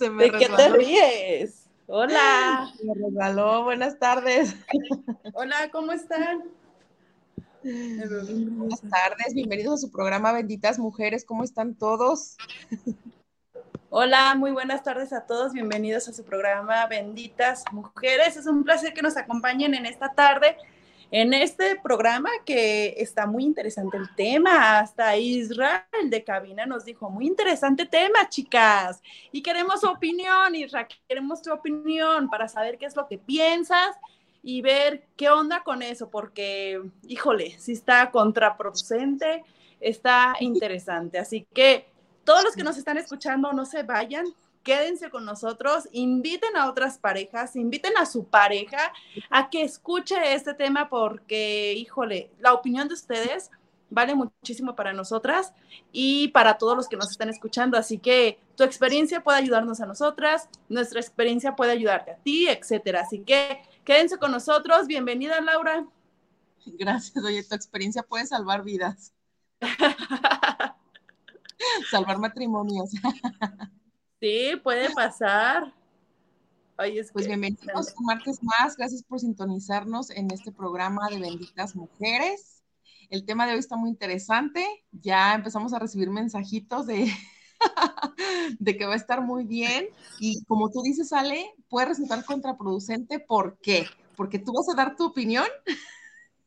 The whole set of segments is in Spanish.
¿De qué te ríes? Hola. Me regaló, buenas tardes. Hola, ¿cómo están? Buenas tardes, bienvenidos a su programa Benditas Mujeres, ¿cómo están todos? Hola, muy buenas tardes a todos, bienvenidos a su programa Benditas Mujeres. Es un placer que nos acompañen en esta tarde en este programa que está muy interesante el tema. Hasta Israel de cabina nos dijo, muy interesante tema, chicas. Y queremos su opinión, Israel, queremos tu opinión para saber qué es lo que piensas y ver qué onda con eso, porque, híjole, si está contraproducente, está interesante. Así que todos los que nos están escuchando, no se vayan, quédense con nosotros, inviten a otras parejas, inviten a su pareja a que escuche este tema porque, híjole, la opinión de ustedes vale muchísimo para nosotras y para todos los que nos están escuchando. Así que tu experiencia puede ayudarnos a nosotras, nuestra experiencia puede ayudarte a ti, etcétera. Así que quédense con nosotros. Bienvenida, Laura. Gracias, oye, tu experiencia puede salvar vidas. salvar matrimonios. Sí, puede pasar. pues bienvenidos un martes más. Gracias por sintonizarnos en este programa de Benditas Mujeres. El tema de hoy está muy interesante. Ya empezamos a recibir mensajitos de, de que va a estar muy bien. Y como tú dices, Ale, puede resultar contraproducente. ¿Por qué? Porque tú vas a dar tu opinión.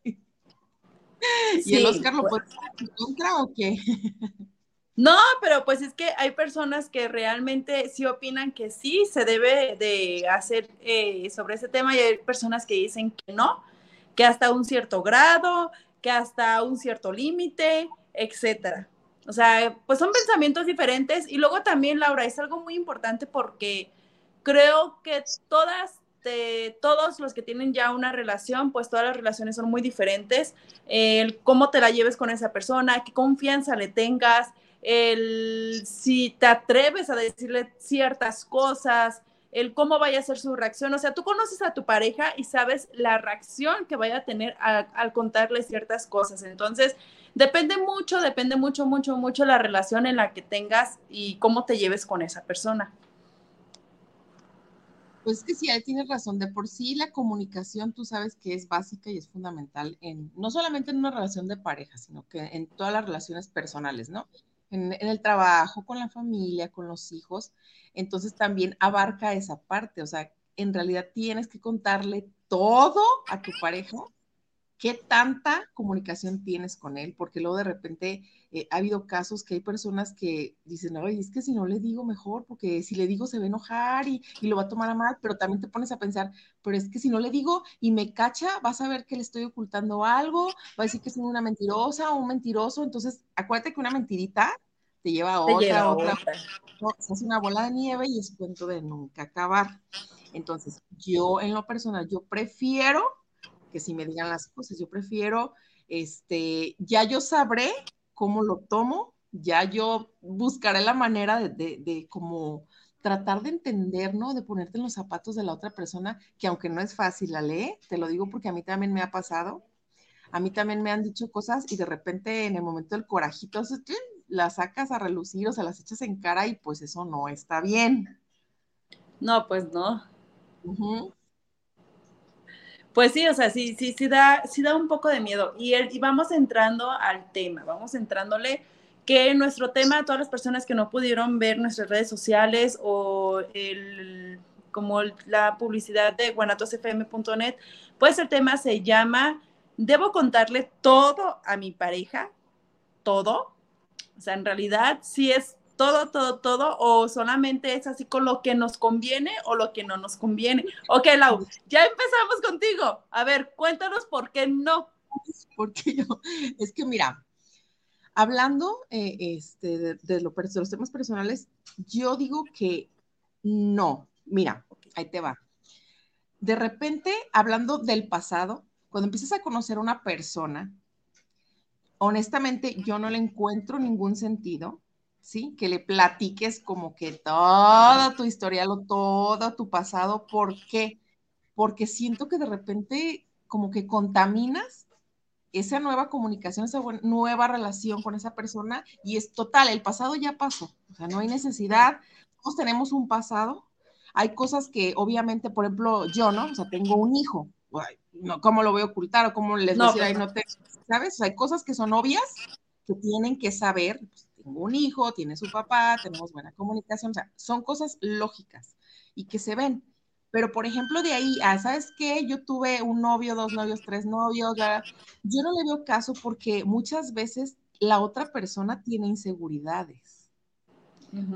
¿Y el Oscar lo puede dar en contra o qué? No, pero pues es que hay personas que realmente sí opinan que sí se debe de hacer eh, sobre ese tema y hay personas que dicen que no, que hasta un cierto grado, que hasta un cierto límite, etcétera. O sea, pues son pensamientos diferentes y luego también, Laura, es algo muy importante porque creo que todas de todos los que tienen ya una relación, pues todas las relaciones son muy diferentes. Cómo te la lleves con esa persona, qué confianza le tengas, el si te atreves a decirle ciertas cosas, el cómo vaya a ser su reacción. O sea, tú conoces a tu pareja y sabes la reacción que vaya a tener al contarle ciertas cosas. Entonces, depende mucho, depende mucho, mucho, mucho la relación en la que tengas y cómo te lleves con esa persona. Pues que sí, ahí tienes razón. De por sí la comunicación tú sabes que es básica y es fundamental en no solamente en una relación de pareja, sino que en todas las relaciones personales, ¿no? En, el trabajo, con la familia, con los hijos. Entonces también abarca esa parte, o sea, en realidad tienes que contarle todo a tu pareja, qué tanta comunicación tienes con él, porque luego de repente eh, ha habido casos que hay personas que dicen, oye, es que si no le digo mejor, porque si le digo se va a enojar y, y, lo va a tomar a mal, pero también te pones a pensar, pero es que si no le digo y me cacha, vas a ver que le estoy ocultando algo, va a decir que soy una mentirosa o un mentiroso, entonces acuérdate que una mentirita te lleva a otra, otra. hace una bola de nieve y es cuento de nunca acabar. Entonces, yo en lo personal, yo prefiero que si me digan las cosas, yo prefiero, este, ya yo sabré cómo lo tomo, ya yo buscaré la manera de, de, de como tratar de entender, ¿no? De ponerte en los zapatos de la otra persona, que aunque no es fácil, la lee, te lo digo porque a mí también me ha pasado, a mí también me han dicho cosas y de repente en el momento del corajito, las sacas a relucir o se las echas en cara y pues eso no está bien. No, pues no. Pues sí, o sea, sí, sí, sí da, sí da un poco de miedo. Y, vamos entrando al tema, vamos entrándole que nuestro tema, todas las personas que no pudieron ver nuestras redes sociales o el, como la publicidad de guanatosfm.net, pues el tema se llama, ¿debo contarle todo a mi pareja? ¿Todo? O sea, en realidad sí es todo, todo, todo, o solamente es así con lo que nos conviene o lo que no nos conviene. Ok, Lau, ya empezamos contigo. A ver, cuéntanos por qué no. Porque yo, es que mira, hablando eh, este, de, de, lo, de los temas personales, yo digo que no. Mira, ahí te va. De repente, hablando del pasado, cuando empiezas a conocer a una persona, honestamente yo no le encuentro ningún sentido ¿sí? Que le platiques como que toda tu historial o todo tu pasado. ¿Por qué? Porque siento que de repente como que contaminas esa nueva comunicación, esa nueva relación con esa persona y es total, el pasado ya pasó, o sea, no hay necesidad, todos tenemos un pasado, hay cosas que obviamente, por ejemplo, yo, ¿no? O sea, tengo un hijo, no, ¿cómo lo voy a ocultar o cómo les voy a decir, pues no te, ¿sabes? hay cosas que son obvias que tienen que saber, pues, tengo un hijo, tiene su papá, tenemos buena comunicación, o sea, son cosas lógicas y que se ven. Pero, por ejemplo, de ahí, ah, ¿sabes qué? Yo tuve un novio, dos novios, tres novios, yo no le veo caso porque muchas veces la otra persona tiene inseguridades.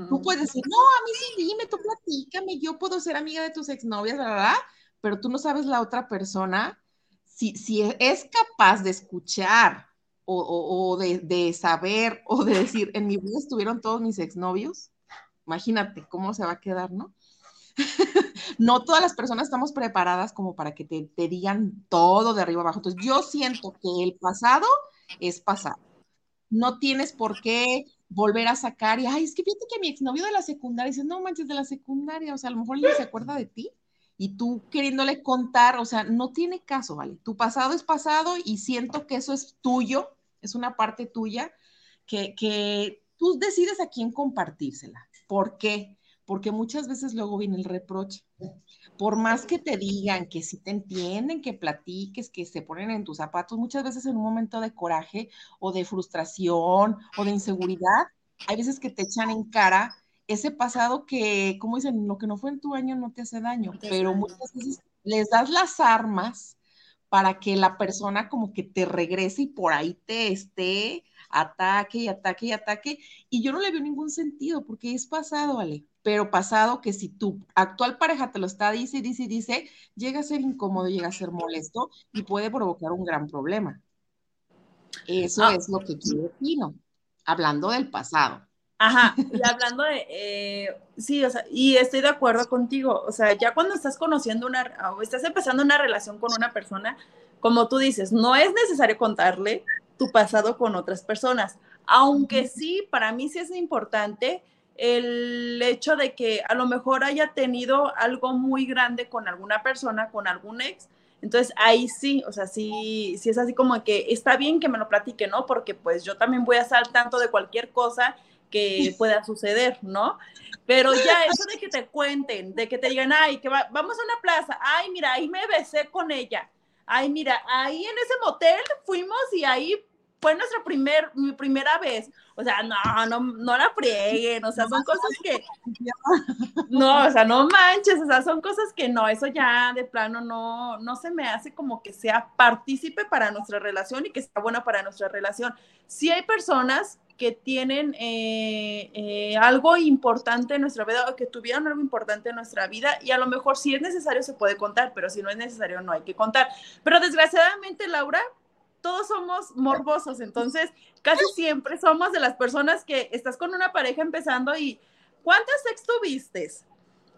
Tú puedes decir, no, a mí sí, dime, tú platícame, yo puedo ser amiga de tus exnovias, ¿verdad? Pero tú no sabes la otra persona si, si es capaz de escuchar o, de, saber o de decir, en mi vida estuvieron todos mis exnovios, imagínate cómo se va a quedar, ¿no? no todas las personas estamos preparadas como para que te, digan todo de arriba abajo. Entonces, yo siento que el pasado es pasado. No tienes por qué volver a sacar y, ay, es que fíjate que mi exnovio de la secundaria, dices, no manches, de la secundaria, o sea, a lo mejor ni se acuerda de ti y tú queriéndole contar, o sea, no tiene caso, ¿vale? Tu pasado es pasado y siento que eso es tuyo es una parte tuya que, tú decides a quién compartírsela. ¿Por qué? Porque muchas veces luego viene el reproche. Por más que te digan que si te entienden, que platiques, que se ponen en tus zapatos, muchas veces en un momento de coraje o de frustración o de inseguridad, hay veces que te echan en cara ese pasado que, como dicen, lo que no fue en tu año no te hace daño, pero muchas veces les das las armas para que la persona como que te regrese y por ahí te esté ataque y ataque y ataque. Y yo no le veo ningún sentido porque es pasado, ¿vale? Pero pasado que si tu actual pareja te lo está dice, dice, dice, llega a ser incómodo, llega a ser molesto y puede provocar un gran problema. Eso ah. es lo que yo opino, hablando del pasado. Ajá, y hablando de, eh, sí, o sea, y estoy de acuerdo contigo, o sea, ya cuando estás conociendo una, o estás empezando una relación con una persona, como tú dices, no es necesario contarle tu pasado con otras personas, aunque sí, para mí sí es importante el hecho de que a lo mejor haya tenido algo muy grande con alguna persona, con algún ex, entonces ahí sí, o sea, sí, sí es así como que está bien que me lo platique, ¿no? Porque pues yo también voy a estar al tanto de cualquier cosa que pueda suceder, ¿no? Pero ya eso de que te cuenten, de que te digan, ay, que vamos a una plaza, ay, mira, ahí me besé con ella, ay, mira, ahí en ese motel fuimos y ahí fue nuestra primer, mi primera vez. O sea, no, no, no la frieguen, o sea, son cosas que, no, o sea, no manches, o sea, son cosas que no, eso ya de plano no, no se me hace como que sea partícipe para nuestra relación y que sea buena para nuestra relación. Sí hay personas que tienen eh, eh, algo importante en nuestra vida o que tuvieron algo importante en nuestra vida y a lo mejor si es necesario se puede contar, pero si no es necesario no hay que contar. Pero desgraciadamente, Laura, todos somos morbosos, entonces casi siempre somos de las personas que estás con una pareja empezando y ¿cuántas sex tuviste?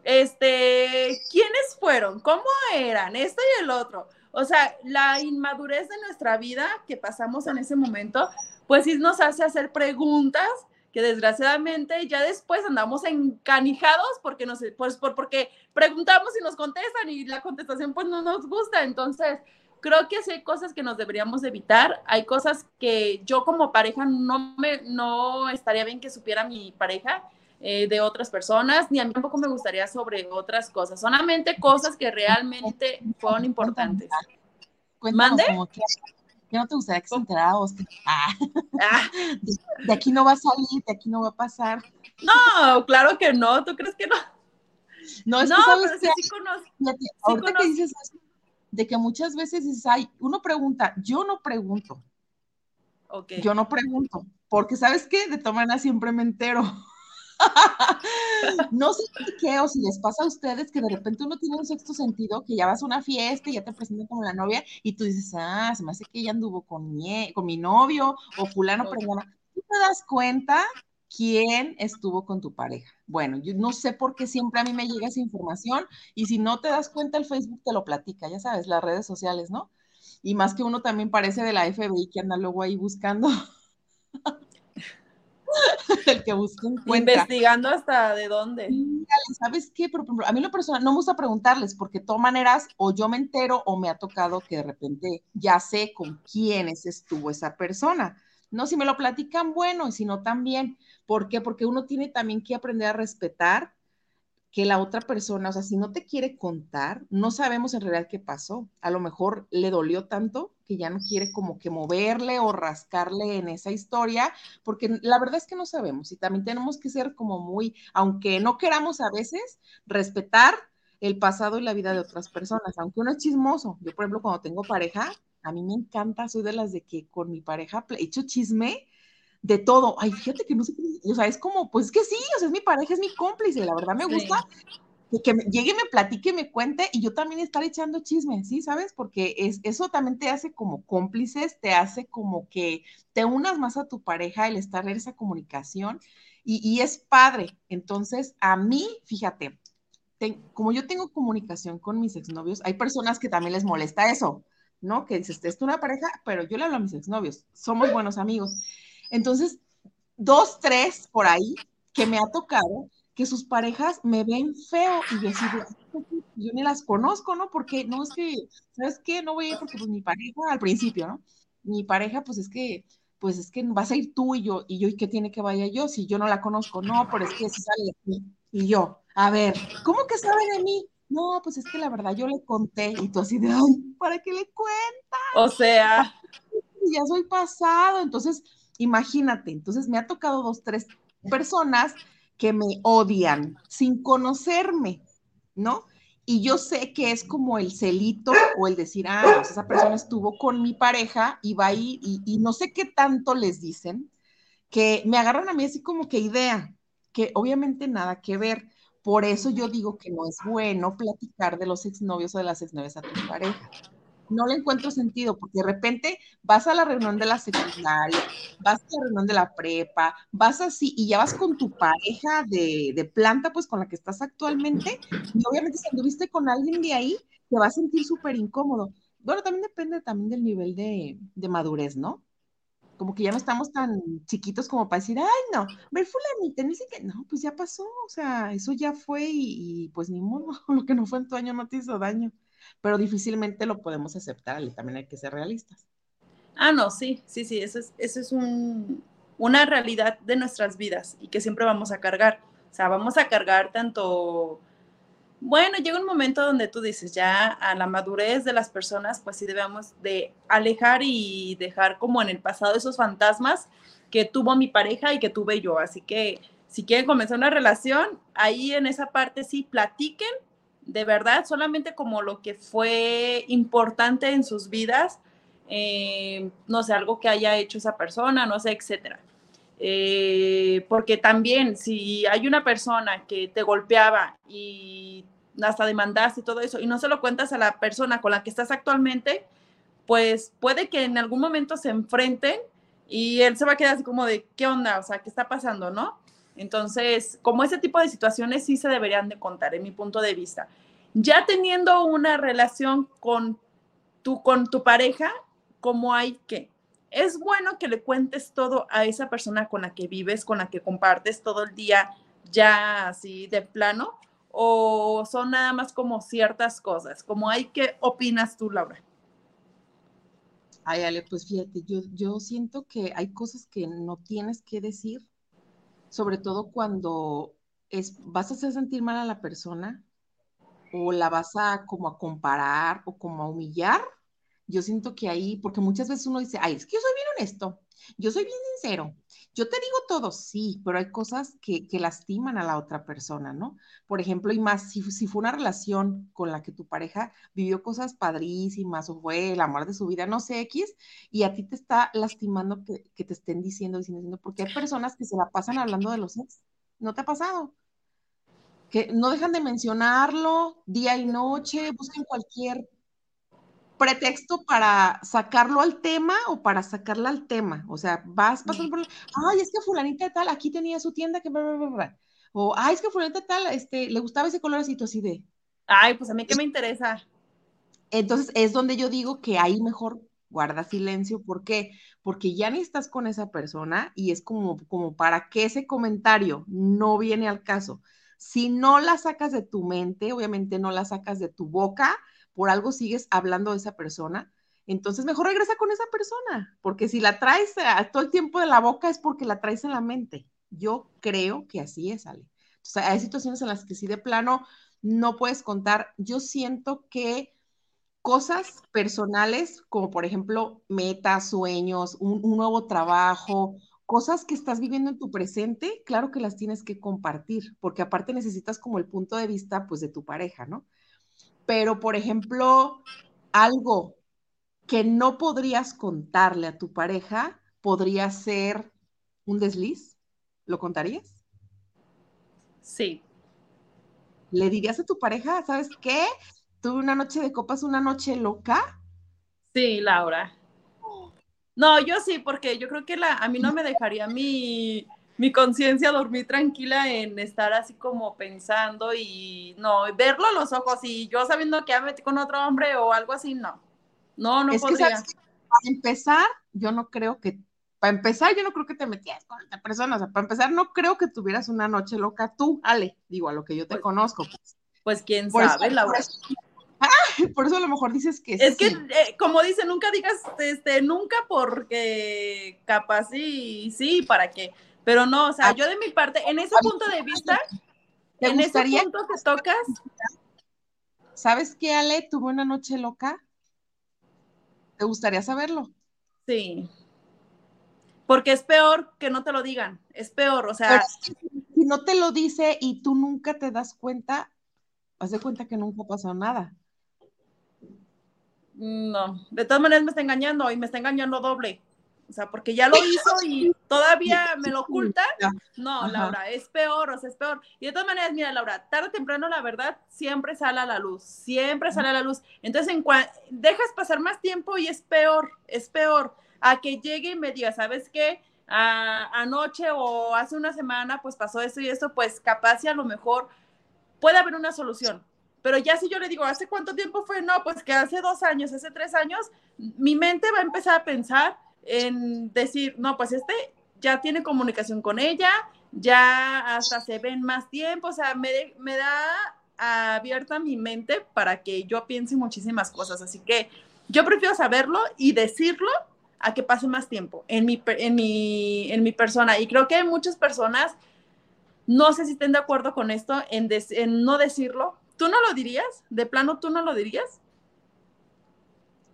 Este, ¿quiénes fueron? ¿Cómo eran? Esto y el otro. O sea, la inmadurez de nuestra vida que pasamos en ese momento pues sí nos hace hacer preguntas que desgraciadamente ya después andamos encanijados porque nos, pues por, porque preguntamos y nos contestan y la contestación pues no nos gusta. Entonces, creo que sí hay cosas que nos deberíamos evitar, hay cosas que yo como pareja no me no estaría bien que supiera mi pareja eh, de otras personas, ni a mí tampoco me gustaría sobre otras cosas, solamente cosas que realmente fueron importantes. ¿Mande? ¿Qué no te gustaría que se enterara ah, ah. De, aquí no va a salir, de aquí no va a pasar. No, claro que no, ¿tú crees que no? No, es que sabes que, sí conozco. ahorita que dices de que muchas veces dices, ay, uno pregunta, yo no pregunto. Okay. Yo no pregunto, porque ¿sabes qué? De tomar siempre me entero. no sé qué, o si les pasa a ustedes que de repente uno tiene un sexto sentido, que ya vas a una fiesta y ya te presentan como la novia y tú dices, ah, se me hace que ella anduvo con mi, con mi novio o fulano, pero tú te das cuenta quién estuvo con tu pareja. Bueno, yo no sé por qué siempre a mí me llega esa información y si no te das cuenta el Facebook te lo platica, ya sabes, las redes sociales, ¿no? Y más que uno también parece de la FBI que anda luego ahí buscando. el que busca Investigando hasta de dónde. ¿Sabes qué? Pero, a mí lo personal no me gusta preguntarles porque de todas maneras o yo me entero o me ha tocado que de repente ya sé con quiénes estuvo esa persona. No, si me lo platican, bueno, y si no, también. ¿Por qué? Porque uno tiene también que aprender a respetar que la otra persona, o sea, si no te quiere contar, no sabemos en realidad qué pasó. A lo mejor le dolió tanto que ya no quiere como que moverle o rascarle en esa historia, porque la verdad es que no sabemos y también tenemos que ser como muy, aunque no queramos a veces, respetar el pasado y la vida de otras personas, aunque uno es chismoso. Yo, por ejemplo, cuando tengo pareja, a mí me encanta, soy de las de que con mi pareja he hecho chisme de todo. Ay, fíjate que no sé, o sea, es como, pues es que sí, o sea, es mi pareja, es mi cómplice, la verdad me gusta que me, llegue, me platique, me cuente y yo también estar echando chisme, ¿sí? ¿Sabes? Porque es, eso también te hace como cómplices, te hace como que te unas más a tu pareja, el estar en esa comunicación y, y es padre. Entonces, a mí, fíjate, como yo tengo comunicación con mis exnovios, hay personas que también les molesta eso. ¿no? Que dices, es una pareja, pero yo le hablo a mis exnovios, somos buenos amigos. Entonces, dos, tres por ahí que me ha tocado que sus parejas me ven feo y yo así yo ni las conozco, ¿no? Porque no es que, ¿sabes qué? No voy a ir porque pues mi pareja al principio, ¿no? Mi pareja pues es que, pues es que vas a ir tú y yo, y yo, ¿y qué tiene que vaya yo? Si yo no la conozco, no, pero es que si sale de mí. Y yo, a ver, ¿cómo que sabe de mí? no, pues es que la verdad yo le conté y tú así de, ay, ¿para qué le cuentas? O sea. Ya soy pasado, entonces, imagínate, entonces me ha tocado dos, tres personas que me odian sin conocerme, ¿no? Y yo sé que es como el celito o el decir, ah, pues esa persona estuvo con mi pareja y va ahí y, no sé qué tanto les dicen, que me agarran a mí así como que idea, que obviamente nada que ver por eso yo digo que no es bueno platicar de los exnovios o de las exnovias a tu pareja. No le encuentro sentido, porque de repente vas a la reunión de la secundaria, vas a la reunión de la prepa, vas así y ya vas con tu pareja de, planta, pues con la que estás actualmente, y obviamente si anduviste con alguien de ahí, te va a sentir súper incómodo. Bueno, también depende también del nivel de, de madurez, ¿no? como que ya no estamos tan chiquitos como para decir, ay, no, ver fulanita, ni que no, pues ya pasó, o sea, eso ya fue y, pues ni modo, lo que no fue en tu año no te hizo daño, pero difícilmente lo podemos aceptar y también hay que ser realistas. Ah, no, sí, sí, sí, eso es, eso es un, una realidad de nuestras vidas y que siempre vamos a cargar, o sea, vamos a cargar tanto bueno, llega un momento donde tú dices, ya a la madurez de las personas, pues sí debemos de alejar y dejar como en el pasado esos fantasmas que tuvo mi pareja y que tuve yo. Así que si quieren comenzar una relación, ahí en esa parte sí platiquen de verdad, solamente como lo que fue importante en sus vidas, eh, no sé, algo que haya hecho esa persona, no sé, etcétera. Eh, porque también si hay una persona que te golpeaba y hasta demandaste todo eso y no se lo cuentas a la persona con la que estás actualmente, pues puede que en algún momento se enfrenten y él se va a quedar así como de, ¿qué onda? O sea, ¿qué está pasando? ¿No? Entonces, como ese tipo de situaciones sí se deberían de contar, en mi punto de vista. Ya teniendo una relación con tu, con tu pareja, ¿cómo hay que? es bueno que le cuentes todo a esa persona con la que vives, con la que compartes todo el día ya así de plano, o son nada más como ciertas cosas, como hay que opinas tú, Laura. Ay, Ale, pues fíjate, yo, yo siento que hay cosas que no tienes que decir sobre todo cuando es, vas a hacer sentir mal a la persona o la vas a como a comparar o como a humillar, yo siento que ahí, porque muchas veces uno dice, ay, es que yo soy bien honesto, yo soy bien sincero, yo te digo todo, sí, pero hay cosas que, lastiman a la otra persona, ¿no? Por ejemplo, y más, si, fue una relación con la que tu pareja vivió cosas padrísimas o fue el amor de su vida, no sé, X, y a ti te está lastimando que, que te estén diciendo, diciendo, diciendo, porque hay personas que se la pasan hablando de los ex, ¿no te ha pasado? Que no dejan de mencionarlo día y noche, buscan cualquier pretexto para sacarlo al tema o para sacarla al tema. O sea, vas pasando por, ay, es que fulanita de tal, aquí tenía su tienda que, o, ay, es que fulanita de tal, este, le gustaba ese color así, tú así de. Ay, pues a mí qué me interesa. Entonces es donde yo digo que ahí mejor guarda silencio. ¿Por qué? Porque ya ni estás con esa persona y es como, como para que ese comentario no viene al caso. Si no la sacas de tu mente, obviamente no la sacas de tu boca, por algo sigues hablando de esa persona, entonces mejor regresa con esa persona, porque si la traes a todo el tiempo de la boca es porque la traes en la mente. Yo creo que así es, Ale. Hay situaciones en las que sí de plano no puedes contar. Yo siento que cosas personales, como por ejemplo metas, sueños, un, un, nuevo trabajo, cosas que estás viviendo en tu presente, claro que las tienes que compartir, porque aparte necesitas como el punto de vista, pues, de tu pareja, ¿no? Pero por ejemplo, algo que no podrías contarle a tu pareja podría ser un desliz. ¿Lo contarías? Sí. ¿Le dirías a tu pareja, sabes qué? Tuve una noche de copas, una noche loca. Sí, Laura. No, yo sí, porque yo creo que la, a mí no me dejaría mi, mi conciencia dormir tranquila en estar así como pensando y no, verlo a los ojos y yo sabiendo que ya metí con otro hombre o algo así, no. No, no podría. para empezar, yo no creo que, para empezar, yo no creo que te metías con otra persona, o sea, para empezar, no creo que tuvieras una noche loca tú, Ale, digo, a lo que yo te pues, conozco. Pues, pues quién sabe, Laura. Por eso, a lo mejor dices que es que eh, como dice nunca digas este nunca porque capaz sí sí para qué pero no, o sea, ah, yo de mi parte, en ese punto de vista, en ese punto que tocas. ¿Sabes qué, Ale? Tuvo una noche loca. ¿Te gustaría saberlo? Sí. Porque es peor que no te lo digan. Es peor, o sea. si no te lo dice y tú nunca te das cuenta, haz de cuenta que nunca pasó nada. No, de todas maneras me está engañando y me está engañando doble. O sea, porque ya lo hizo y todavía me lo oculta. No, Laura, es peor, o sea, es peor. Y de todas maneras, mira, Laura, tarde o temprano la verdad siempre sale a la luz, siempre sale a la luz. Entonces, en dejas pasar más tiempo y es peor, es peor a que llegue y me diga, ¿sabes qué? anoche o hace una semana, pues pasó esto y esto, pues capaz y a lo mejor puede haber una solución. Pero ya si yo le digo, ¿hace cuánto tiempo fue? No, pues que hace dos años, hace tres años, mi mente va a empezar a pensar en decir, no, pues este ya tiene comunicación con ella, ya hasta se ven más tiempo, o sea, me, me da abierta mi mente para que yo piense muchísimas cosas. Así que yo prefiero saberlo y decirlo a que pase más tiempo en mi, en mi, en mi persona. Y creo que hay muchas personas, no sé si estén de acuerdo con esto, en, en no decirlo. ¿Tú no lo dirías? ¿De plano tú no lo dirías?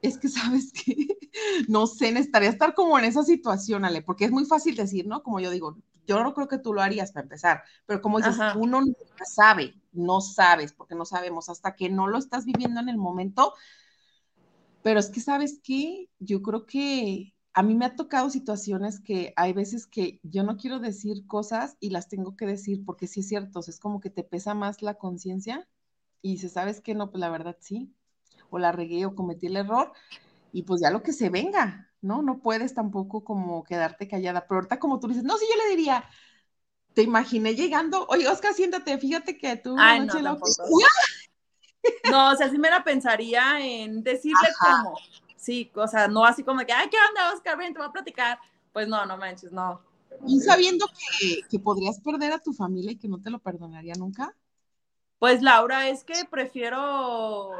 Es que sabes que, no sé, necesitaría estar como en esa situación, Ale, porque es muy fácil decir, ¿no? Como yo digo, yo no creo que tú lo harías para empezar, pero como dices, uno no sabe, no sabes, porque no sabemos hasta que no lo estás viviendo en el momento. Pero es que, ¿sabes qué? Yo creo que a mí me ha tocado situaciones que hay veces que yo no quiero decir cosas y las tengo que decir porque sí es cierto, es como que te pesa más la conciencia y dices, ¿sabes qué? No, pues la verdad sí, o la regué o cometí el error y pues ya lo que se venga, ¿no? No puedes tampoco como quedarte callada, pero ahorita como tú dices, no, sí, yo le diría, te imaginé llegando, oye, Oscar, siéntate, fíjate que tú... Ay, no, no, no, o sea, sí me la pensaría en decirle cómo, sí, o sea, no así como que, ay, ¿qué onda, Oscar? Ven, te voy a platicar. Pues no, no manches, no. Y sabiendo que, que podrías perder a tu familia y que no te lo perdonaría nunca. Pues Laura, es que prefiero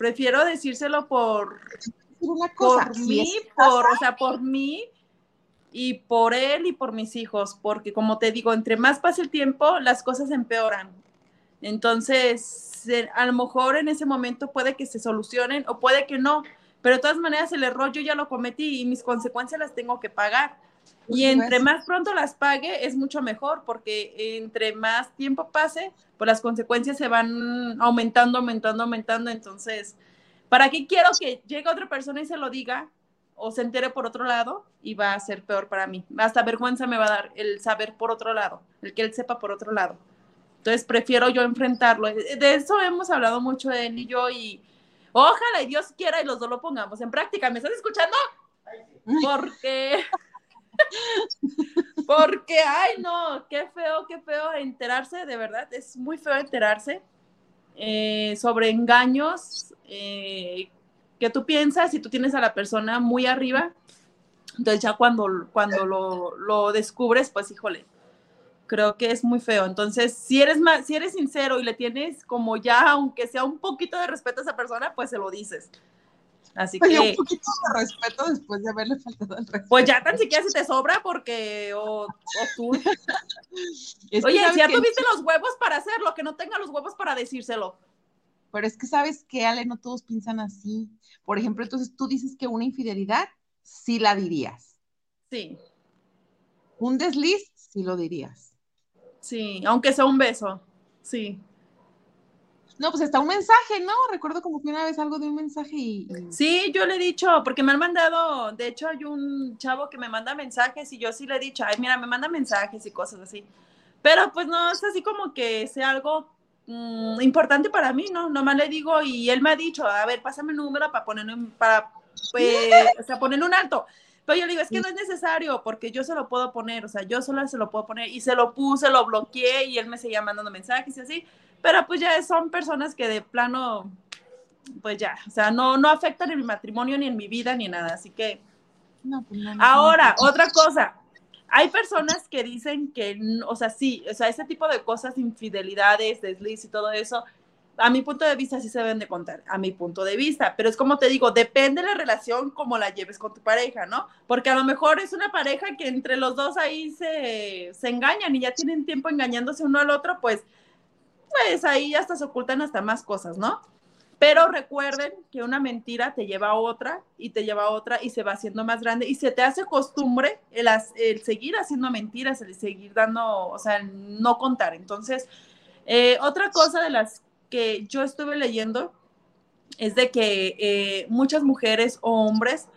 prefiero decírselo por, una cosa, por mí, por, o sea, por mí, y por él y por mis hijos, porque como te digo, entre más pasa el tiempo, las cosas empeoran. Entonces, a lo mejor en ese momento puede que se solucionen o puede que no, pero de todas maneras el error yo ya lo cometí y mis consecuencias las tengo que pagar. Y entre más pronto las pague es mucho mejor, porque entre más tiempo pase, pues las consecuencias se van aumentando, aumentando, aumentando. Entonces, ¿para qué quiero que llegue otra persona y se lo diga o se entere por otro lado y va a ser peor para mí? Hasta vergüenza me va a dar el saber por otro lado, el que él sepa por otro lado. Entonces, prefiero yo enfrentarlo. De eso hemos hablado mucho él y yo y ojalá y Dios quiera y los dos lo pongamos en práctica. ¿Me estás escuchando? Porque... Porque, ay, no, qué feo, qué feo enterarse, de verdad, es muy feo enterarse eh, sobre engaños eh, que tú piensas y tú tienes a la persona muy arriba. Entonces ya cuando, cuando lo, descubres, pues híjole, creo que es muy feo. Entonces, si eres más, si eres sincero y le tienes como ya, aunque sea un poquito de respeto a esa persona, pues se lo dices. Así que. un poquito de respeto después de haberle faltado el respeto. Pues ya tan siquiera si te sobra, porque. O, tú. Oye, si ya tuviste los huevos para hacerlo, que no tenga los huevos para decírselo. Pero es que sabes que, Ale, no todos piensan así. Por ejemplo, entonces tú dices que una infidelidad sí la dirías. Sí. Un desliz sí lo dirías. Sí, aunque sea un beso. Sí. No, pues está un mensaje, ¿no? Recuerdo como que una vez algo de un mensaje y, Sí, yo le he dicho, porque me han mandado, de hecho hay un chavo que me manda mensajes y yo sí le he dicho, ay, mira, me manda mensajes y cosas así. Pero pues no es así como que sea algo mm, importante para mí, ¿no? Nomás le digo y él me ha dicho, a ver, pásame el número para poner un, para, pues, o sea, poner un alto. Pero yo le digo, es que no es necesario porque yo se lo puedo poner, o sea, yo solo se lo puedo poner y se lo puse, lo bloqueé y él me seguía mandando mensajes y así pero pues ya son personas que de plano, pues ya, o sea, no, no afectan en mi matrimonio, ni en mi vida, ni nada, así que... Pues Ahora, otra cosa, hay personas que dicen que, o sea, sí, o sea, ese tipo de cosas, infidelidades, desliz y todo eso, a mi punto de vista sí se deben de contar, a mi punto de vista, pero es como te digo, depende de la relación como la lleves con tu pareja, ¿no? Porque a lo mejor es una pareja que entre los dos ahí se, se engañan y ya tienen tiempo engañándose uno al otro, pues pues ahí hasta se ocultan hasta más cosas, ¿no? Pero recuerden que una mentira te lleva a otra y te lleva a otra y se va haciendo más grande y se te hace costumbre el, el seguir haciendo mentiras, el seguir dando, o sea, no contar. Entonces, eh, otra cosa de las que yo estuve leyendo es de que eh, muchas mujeres o hombres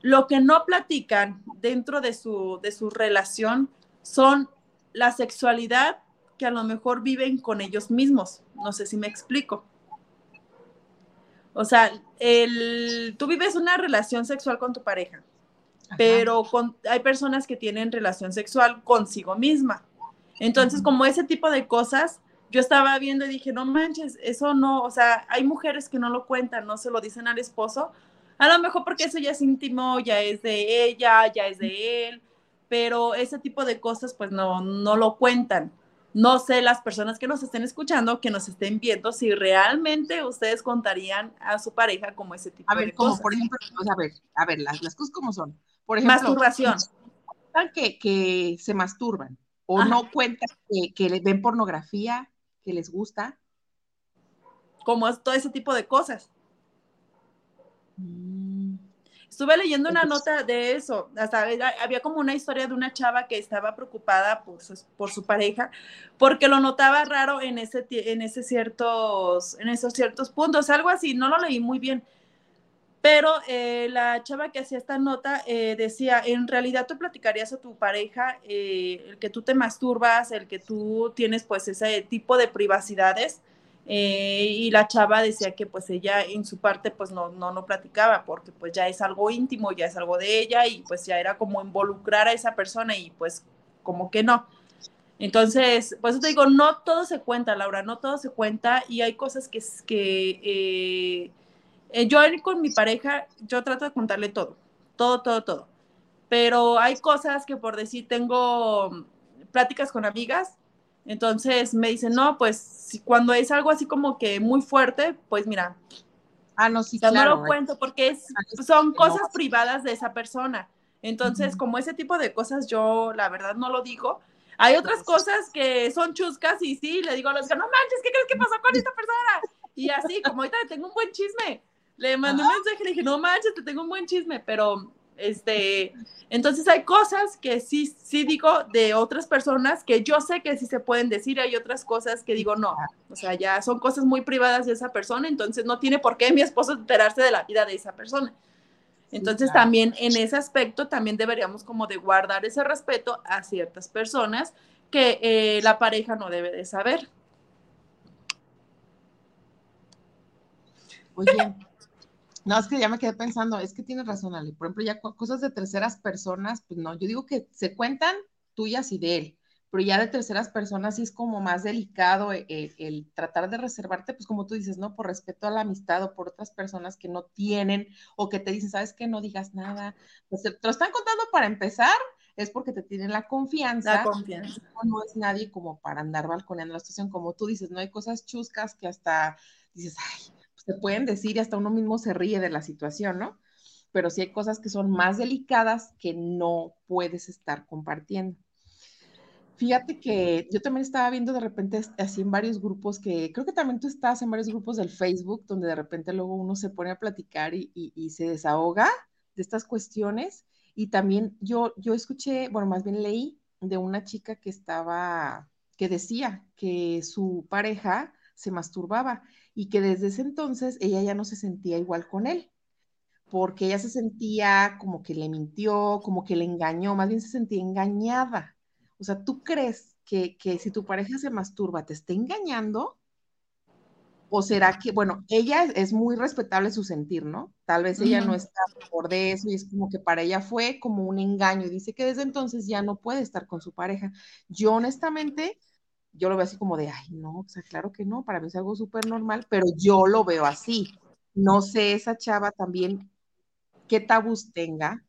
lo que no platican dentro de su, de su relación son la sexualidad que a lo mejor viven con ellos mismos. No sé si me explico. O sea, el, tú vives una relación sexual con tu pareja, pero con, hay personas que tienen relación sexual consigo misma. Entonces, como ese tipo de cosas, yo estaba viendo y dije, no manches, eso no, o sea, hay mujeres que no lo cuentan, no se lo dicen al esposo, a lo mejor porque eso ya es íntimo, ya es de ella, ya es de él, pero ese tipo de cosas pues no, no lo cuentan. No sé las personas que nos estén escuchando, que nos estén viendo, si realmente ustedes contarían a su pareja como ese tipo a ver, como por ejemplo, a ver, a ver, las, cosas como son. Por ejemplo, masturbación. Que, que se masturban o no cuentan que, que ven pornografía, que les gusta. Como todo ese tipo de cosas. Mm. Estuve leyendo una nota de eso, hasta había como una historia de una chava que estaba preocupada por su, por su pareja porque lo notaba raro en, ese, en, ese ciertos, en esos ciertos puntos, algo así, no lo leí muy bien. Pero eh, la chava que hacía esta nota eh, decía, en realidad tú platicarías a tu pareja eh, el que tú te masturbas, el que tú tienes pues ese tipo de privacidades eh, y la chava decía que pues ella en su parte pues no, no, no platicaba porque pues ya es algo íntimo, ya es algo de ella y pues ya era como involucrar a esa persona y pues como que no. Entonces, pues te digo, no todo se cuenta, Laura, no todo se cuenta y hay cosas que, que eh, eh, yo con mi pareja, yo trato de contarle todo, todo, todo, todo. Pero hay cosas que por decir, tengo pláticas con amigas entonces me dicen, no, pues si cuando es algo así como que muy fuerte, pues mira. Ah, no, sí, No lo cuento porque es, son cosas privadas de esa persona. Entonces, como ese tipo de cosas, yo la verdad no lo digo. Hay otras cosas que son chuscas y sí, le digo a los que no manches, ¿qué crees que pasó con esta persona? Y así, como ahorita le tengo un buen chisme, le mandé un mensaje y le dije, no manches, te tengo un buen chisme, pero este, entonces hay cosas que sí, sí digo de otras personas que yo sé que sí se pueden decir, hay otras cosas que digo no, o sea, ya son cosas muy privadas de esa persona, entonces no tiene por qué mi esposo enterarse de la vida de esa persona. Entonces también en ese aspecto también deberíamos como de guardar ese respeto a ciertas personas que eh, la pareja no debe de saber. Oye, no, es que ya me quedé pensando, es que tienes razón, Ale. Por ejemplo, ya cosas de terceras personas, pues no, yo digo que se cuentan tuyas y de él, pero ya de terceras personas sí es como más delicado el, el, tratar de reservarte, pues como tú dices, ¿no? Por respeto a la amistad o por otras personas que no tienen o que te dicen, ¿sabes qué? No digas nada. Pues te lo están contando para empezar, es porque te tienen la confianza. La confianza. No, es nadie como para andar balconeando la situación, como tú dices, no hay cosas chuscas que hasta dices, ay, se pueden decir y hasta uno mismo se ríe de la situación, ¿no? Pero sí hay cosas que son más delicadas que no puedes estar compartiendo. Fíjate que yo también estaba viendo de repente así en varios grupos que creo que también tú estás en varios grupos del Facebook donde de repente luego uno se pone a platicar y, y, se desahoga de estas cuestiones. Y también yo, yo escuché, bueno, más bien leí de una chica que estaba, que decía que su pareja se masturbaba y que desde ese entonces ella ya no se sentía igual con él, porque ella se sentía como que le mintió, como que le engañó, más bien se sentía engañada. O sea, ¿tú crees que, si tu pareja se masturba te está engañando? ¿O será que, bueno, ella es, muy respetable su sentir, ¿no? Tal vez ella no está por de eso y es como que para ella fue como un engaño. Dice que desde entonces ya no puede estar con su pareja. Yo honestamente yo lo veo así como de, ay, no, o sea, claro que no, para mí es algo súper normal, pero yo lo veo así. No sé esa chava también qué tabús tenga,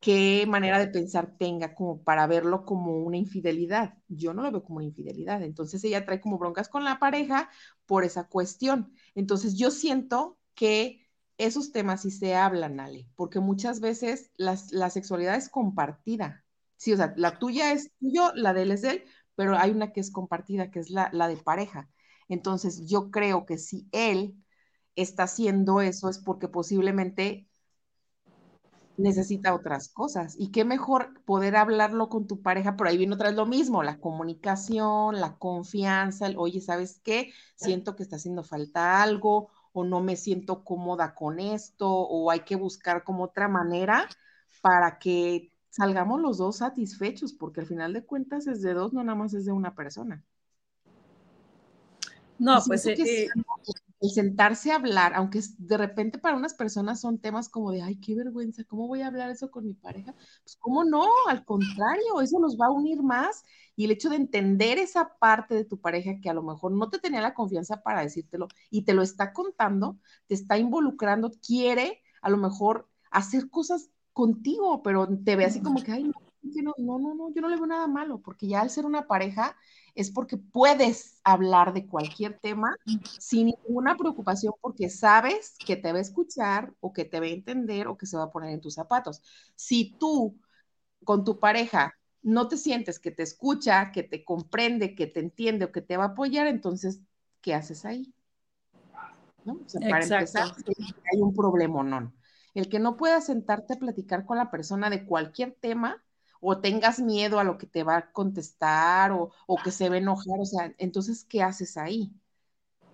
qué manera de pensar tenga como para verlo como una infidelidad. Yo no lo veo como una infidelidad. Entonces ella trae como broncas con la pareja por esa cuestión. Entonces yo siento que esos temas sí se hablan, Ale, porque muchas veces la sexualidad es compartida. Sí, o sea, la tuya es tuyo, la de él es de él, pero hay una que es compartida, que es la, de pareja. Entonces, yo creo que si él está haciendo eso es porque posiblemente necesita otras cosas. Y qué mejor poder hablarlo con tu pareja, pero ahí viene otra vez lo mismo, la comunicación, la confianza, el, oye, ¿sabes qué? Siento que está haciendo falta algo o no me siento cómoda con esto o hay que buscar como otra manera para que salgamos los dos satisfechos, porque al final de cuentas es de dos, no nada más es de una persona. No, pues eh, eh, el sentarse a hablar, aunque de repente para unas personas son temas como de, ay, qué vergüenza, ¿cómo voy a hablar eso con mi pareja? Pues cómo no, al contrario, eso nos va a unir más y el hecho de entender esa parte de tu pareja que a lo mejor no te tenía la confianza para decírtelo y te lo está contando, te está involucrando, quiere a lo mejor hacer cosas contigo, pero te ve así como que, ay, no, no, no, no, yo no le veo nada malo, porque ya al ser una pareja es porque puedes hablar de cualquier tema sin ninguna preocupación porque sabes que te va a escuchar o que te va a entender o que se va a poner en tus zapatos. Si tú con tu pareja no te sientes que te escucha, que te comprende, que te entiende o que te va a apoyar, entonces, ¿qué haces ahí? ¿No? O sea, para empezar, hay un problema, ¿no? El que no puedas sentarte a platicar con la persona de cualquier tema o tengas miedo a lo que te va a contestar o, que se va a enojar, o sea, entonces, ¿qué haces ahí?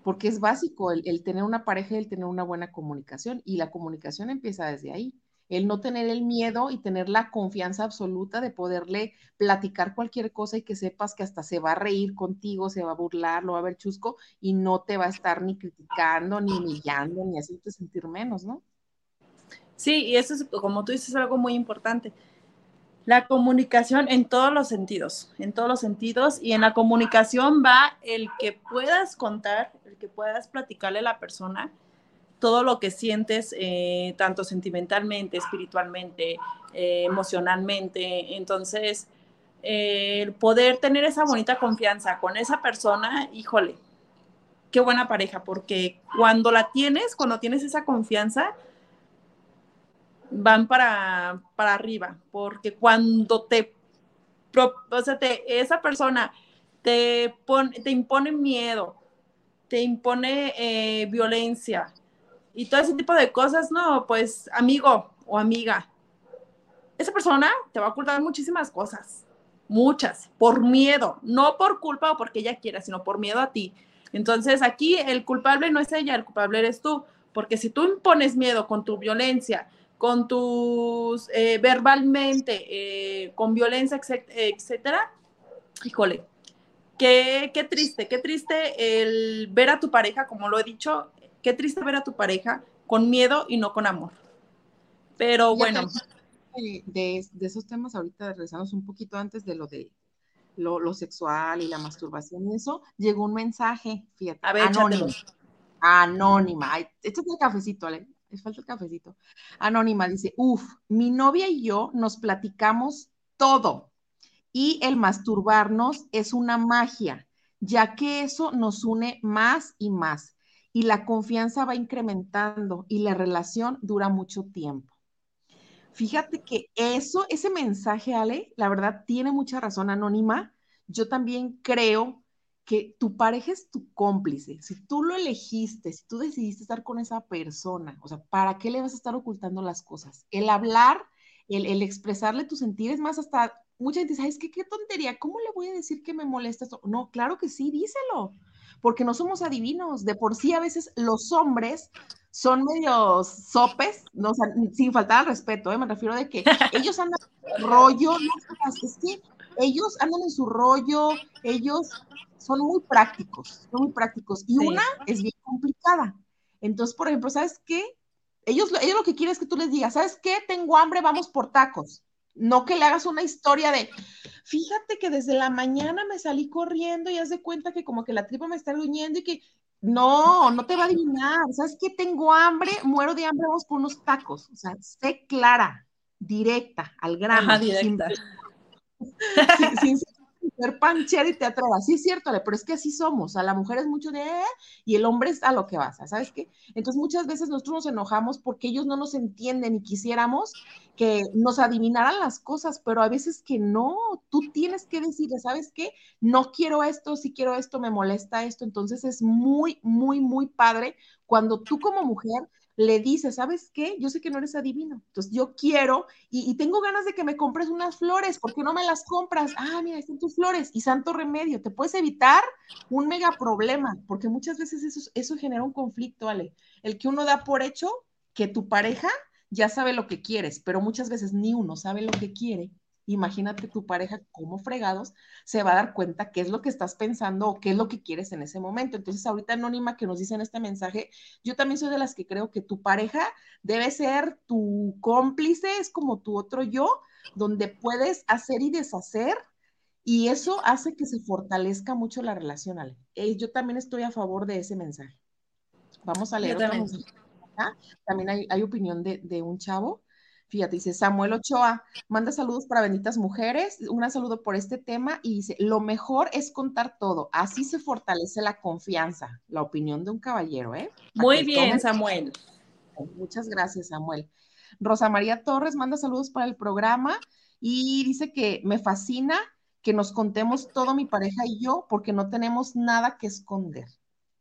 Porque es básico el, el tener una pareja y el tener una buena comunicación y la comunicación empieza desde ahí el no tener el miedo y tener la confianza absoluta de poderle platicar cualquier cosa y que sepas que hasta se va a reír contigo, se va a burlar, lo va a ver chusco y no te va a estar ni criticando, ni humillando, ni hacerte sentir menos, ¿no? Sí, y eso es, como tú dices, algo muy importante. La comunicación en todos los sentidos, en todos los sentidos, y en la comunicación va el que puedas contar, el que puedas platicarle a la persona todo lo que sientes, eh, tanto sentimentalmente, espiritualmente, eh, emocionalmente. Entonces, eh, el poder tener esa bonita confianza con esa persona, híjole, qué buena pareja, porque cuando la tienes, cuando tienes esa confianza, van para, para arriba, porque cuando te, o sea, te, esa persona te, te impone miedo, te impone eh, violencia y todo ese tipo de cosas, no, pues amigo o amiga, esa persona te va a ocultar muchísimas cosas, muchas, por miedo, no por culpa o porque ella quiera, sino por miedo a ti. Entonces aquí el culpable no es ella, el culpable eres tú, porque si tú impones miedo con tu violencia, con tus eh, verbalmente, eh, con violencia, etcétera, híjole, qué, qué triste, qué triste el ver a tu pareja, como lo he dicho, qué triste ver a tu pareja con miedo y no con amor. Pero bueno. De, esos temas, ahorita regresamos un poquito antes de lo de lo, sexual y la masturbación y eso, llegó un mensaje, fíjate, a ver, anónimo. Anónima. Es el cafecito, Ale. Les falta el cafecito. Anónima dice, uff, mi novia y yo nos platicamos todo y el masturbarnos es una magia, ya que eso nos une más y más y la confianza va incrementando y la relación dura mucho tiempo. Fíjate que eso, ese mensaje, Ale, la verdad tiene mucha razón, Anónima. Yo también creo que tu pareja es tu cómplice. Si tú lo elegiste, si tú decidiste estar con esa persona, o sea, ¿para qué le vas a estar ocultando las cosas? El hablar, el, expresarle tus sentires, más hasta mucha gente dice, ¿sabes qué? Qué tontería, ¿cómo le voy a decir que me molesta esto? No, claro que sí, díselo, porque no somos adivinos. De por sí, a veces los hombres son medios sopes, no, sin faltar al respeto, ¿eh? me refiero de que ellos andan rollo, es que ellos andan en su rollo, ellos son muy prácticos, son muy prácticos, y una es bien complicada. Entonces, por ejemplo, ¿sabes qué? Ellos, ellos lo que quieren es que tú les digas, ¿sabes qué? Tengo hambre, vamos por tacos. No que le hagas una historia de, fíjate que desde la mañana me salí corriendo y haz de cuenta que como que la tripa me está gruñendo y que no, no te va a adivinar. ¿Sabes qué? Tengo hambre, muero de hambre, vamos por unos tacos. O sea, sé clara, directa, al grano. Ajá, directa. Sin, ser panchera y te atreva. Sí, es cierto, pero es que así somos. A la mujer es mucho de, eh", y el hombre es a lo que vas, ¿sabes qué? Entonces muchas veces nosotros nos enojamos porque ellos no nos entienden y quisiéramos que nos adivinaran las cosas, pero a veces que no, tú tienes que decirle, ¿sabes qué? No quiero esto, si quiero esto, me molesta esto, entonces es muy, muy, muy padre cuando tú como mujer le dices, ¿sabes qué? Yo sé que no eres adivino, entonces yo quiero y, tengo ganas de que me compres unas flores, ¿por qué no me las compras? Ah, mira, están tus flores y santo remedio, te puedes evitar un mega problema, porque muchas veces eso, eso genera un conflicto, Ale, el que uno da por hecho que tu pareja ya sabe lo que quieres, pero muchas veces ni uno sabe lo que quiere. Imagínate tu pareja como fregados se va a dar cuenta qué es lo que estás pensando o qué es lo que quieres en ese momento. Entonces, ahorita Anónima que nos dice en este mensaje, yo también soy de las que creo que tu pareja debe ser tu cómplice, es como tu otro yo, donde puedes hacer y deshacer y eso hace que se fortalezca mucho la relación, Ale. Eh, yo también estoy a favor de ese mensaje. Vamos a leer también hay, opinión de, un chavo. Fíjate, dice Samuel Ochoa, manda saludos para benditas mujeres, un saludo por este tema y dice, lo mejor es contar todo, así se fortalece la confianza, la opinión de un caballero, ¿eh? Muy bien, Samuel. Muchas gracias, Samuel. Rosa María Torres manda saludos para el programa y dice que me fascina que nos contemos todo mi pareja y yo porque no tenemos nada que esconder.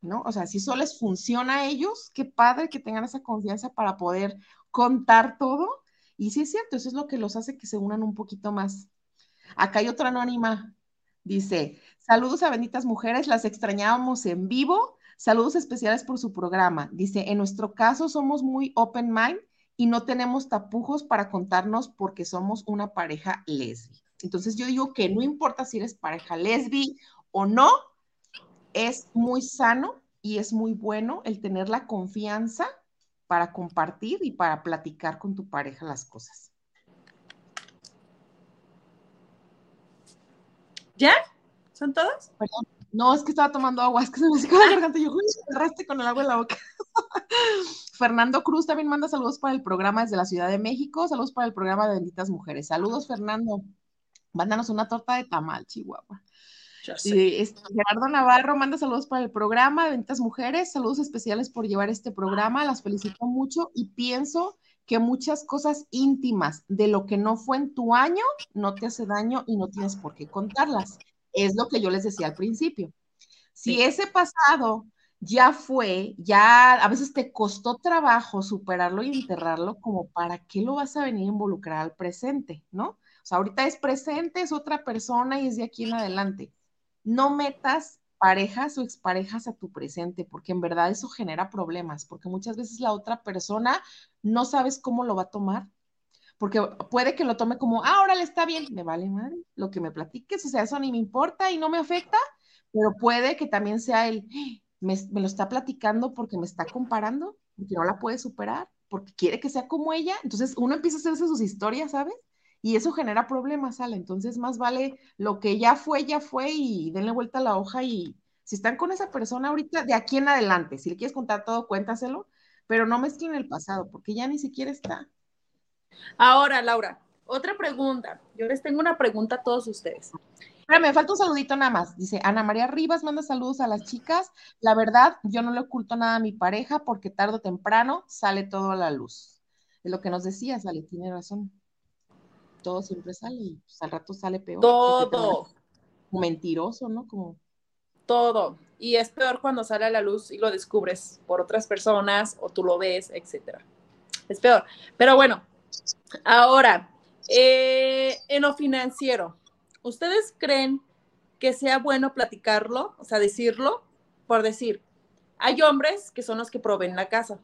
¿no? O sea, si eso les funciona a ellos, qué padre que tengan esa confianza para poder contar todo. Y sí es cierto, eso es lo que los hace que se unan un poquito más. Acá hay otra anónima. Dice, saludos a benditas mujeres, las extrañábamos en vivo. Saludos especiales por su programa. Dice, en nuestro caso somos muy open mind y no tenemos tapujos para contarnos porque somos una pareja lesbi. Entonces yo digo que no importa si eres pareja lesbi o no, es muy sano y es muy bueno el tener la confianza para compartir y para platicar con tu pareja las cosas. ¿Ya? ¿Son todas? Perdón. No, es que estaba tomando agua, es que se me secó la garganta. Yo, cerraste con el agua en la boca. Fernando Cruz también manda saludos para el programa desde la Ciudad de México. Saludos para el programa de Benditas Mujeres. Saludos, Fernando. Mándanos una torta de tamal, Chihuahua. Este, Gerardo Navarro manda saludos para el programa de Ventas Mujeres, saludos especiales por llevar este programa, las felicito mucho y pienso que muchas cosas íntimas de lo que no fue en tu año no te hace daño y no tienes por qué contarlas. Es lo que yo les decía al principio. Si ese pasado ya fue, ya a veces te costó trabajo superarlo y enterrarlo, como para qué lo vas a venir a involucrar al presente, ¿no? O sea, ahorita es presente, es otra persona y es de aquí en adelante. No metas parejas o exparejas a tu presente, porque en verdad eso genera problemas, porque muchas veces la otra persona no sabes cómo lo va a tomar, porque puede que lo tome como, ah, ahora le está bien, me vale madre, lo que me platiques, o sea, eso ni me importa y no me afecta, pero puede que también sea el, me, lo está platicando porque me está comparando, porque no la puede superar, porque quiere que sea como ella. Entonces uno empieza a hacerse sus historias, ¿sabes? Y eso genera problemas, ¿sale? Entonces más vale lo que ya fue, ya fue y denle vuelta a la hoja y si están con esa persona ahorita, de aquí en adelante, si le quieres contar todo, cuéntaselo, pero no mezclen el pasado, porque ya ni siquiera está. Ahora, Laura, otra pregunta. Yo les tengo una pregunta a todos ustedes me falta un saludito nada más. Dice Ana María Rivas, manda saludos a las chicas. La verdad, yo no le oculto nada a mi pareja porque tarde o temprano sale todo a la luz. Es lo que nos decía, sale, tiene razón. Todo siempre sale y pues, al rato sale peor. Todo. Mentiroso, ¿no? Como. Todo. Y es peor cuando sale a la luz y lo descubres por otras personas o tú lo ves, etcétera. Es peor. Pero bueno, ahora, eh, en lo financiero, ¿ustedes creen que sea bueno platicarlo, o sea, decirlo? Por decir, hay hombres que son los que proveen la casa.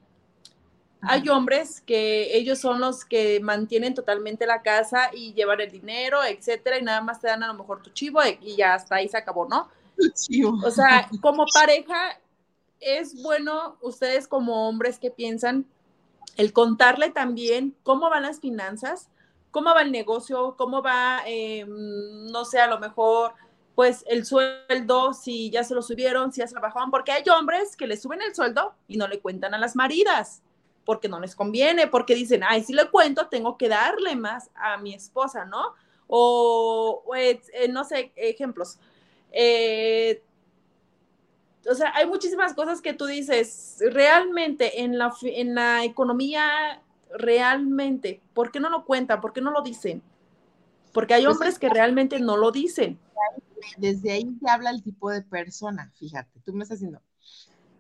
Hay hombres que ellos son los que mantienen totalmente la casa y llevan el dinero, etcétera, y nada más te dan a lo mejor tu chivo y ya hasta ahí se acabó, ¿no? O sea, como pareja, es bueno ustedes como hombres que piensan el contarle también cómo van las finanzas, cómo va el negocio, cómo va, eh, no sé, a lo mejor, pues el sueldo, si ya se lo subieron, si ya se lo bajaron, porque hay hombres que le suben el sueldo y no le cuentan a las maridas, porque no les conviene, porque dicen, ay, si le cuento, tengo que darle más a mi esposa, ¿no? O, eh, no sé, ejemplos. Eh, o sea, hay muchísimas cosas que tú dices, realmente en la, en la economía realmente, ¿por qué no lo cuentan? ¿Por qué no lo dicen? Porque hay pues hombres que realmente no lo dicen. Desde ahí se habla el tipo de persona, fíjate, tú me estás diciendo,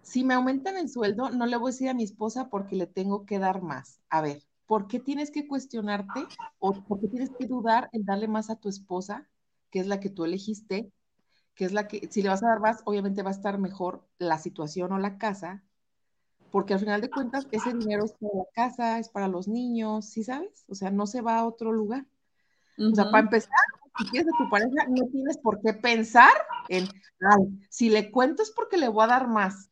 si me aumentan el sueldo, no le voy a decir a mi esposa porque le tengo que dar más. A ver, ¿por qué tienes que cuestionarte o por qué tienes que dudar en darle más a tu esposa, que es la que tú elegiste, que es la que, si le vas a dar más, obviamente va a estar mejor la situación o la casa, porque al final de cuentas ese dinero es para la casa, es para los niños, ¿sí sabes? O sea, no se va a otro lugar. O sea, para empezar, si quieres a tu pareja, no tienes por qué pensar en, ay, si le cuento es porque le voy a dar más.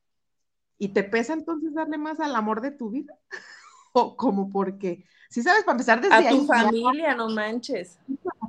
¿Y te pesa entonces darle más al amor de tu vida? o como porque, si sabes, para empezar desde a tu familia, no manches.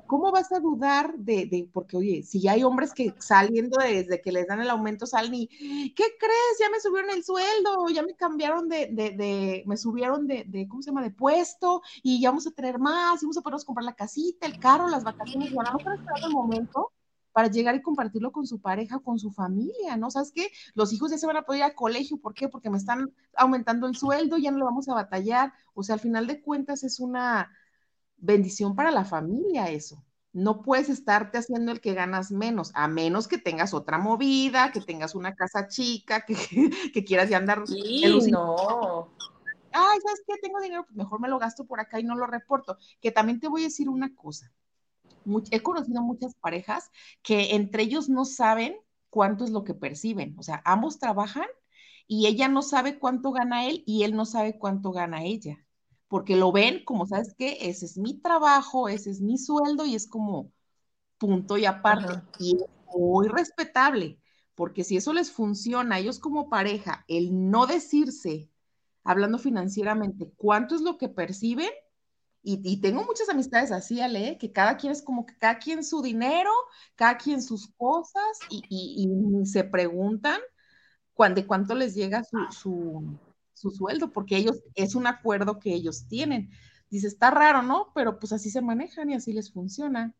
¿cómo vas a dudar de, de, porque oye, si ya hay hombres que saliendo desde que les dan el aumento salen y, ¿qué crees? Ya me subieron el sueldo, ya me cambiaron de, de, de me subieron de, de, ¿cómo se llama? De puesto y ya vamos a tener más, y vamos a podernos comprar la casita, el carro, las vacaciones, bueno, no están esperando el momento para llegar y compartirlo con su pareja, con su familia, ¿no? ¿Sabes qué? Los hijos ya se van a poder ir al colegio, ¿por qué? Porque me están aumentando el sueldo, ya no lo vamos a batallar, o sea, al final de cuentas es una bendición para la familia eso. No puedes estarte haciendo el que ganas menos, a menos que tengas otra movida, que tengas una casa chica, que, que quieras ya andar. Sí, no. Ay, ¿sabes qué? Tengo dinero, pues mejor me lo gasto por acá y no lo reporto. Que también te voy a decir una cosa. He conocido muchas parejas que entre ellos no saben cuánto es lo que perciben. O sea, ambos trabajan y ella no sabe cuánto gana él y él no sabe cuánto gana ella porque lo ven como, ¿sabes qué? Ese es mi trabajo, ese es mi sueldo y es como punto y aparte. Y es muy respetable, porque si eso les funciona a ellos como pareja, el no decirse, hablando financieramente, cuánto es lo que perciben, y, tengo muchas amistades así, Ale, que cada quien es como que cada quien su dinero, cada quien sus cosas, y, se preguntan de cuánto les llega su su sueldo, porque ellos, es un acuerdo que ellos tienen. Dice, está raro, ¿no? Pero pues así se manejan y así les funciona.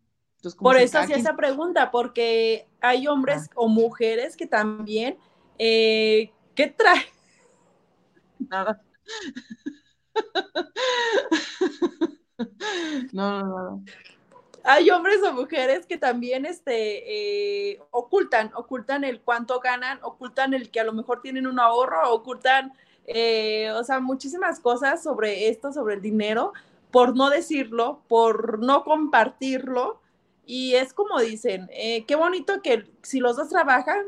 Por eso hacía esa pregunta, porque hay hombres o mujeres que también, eh, ¿qué trae? Nada. no, no, no hay hombres o mujeres que también este, eh, ocultan, ocultan el cuánto ganan, ocultan el que a lo mejor tienen un ahorro, ocultan, eh, o sea, muchísimas cosas sobre esto, sobre el dinero, por no decirlo, por no compartirlo. Y es como dicen, eh, qué bonito que si los dos trabajan,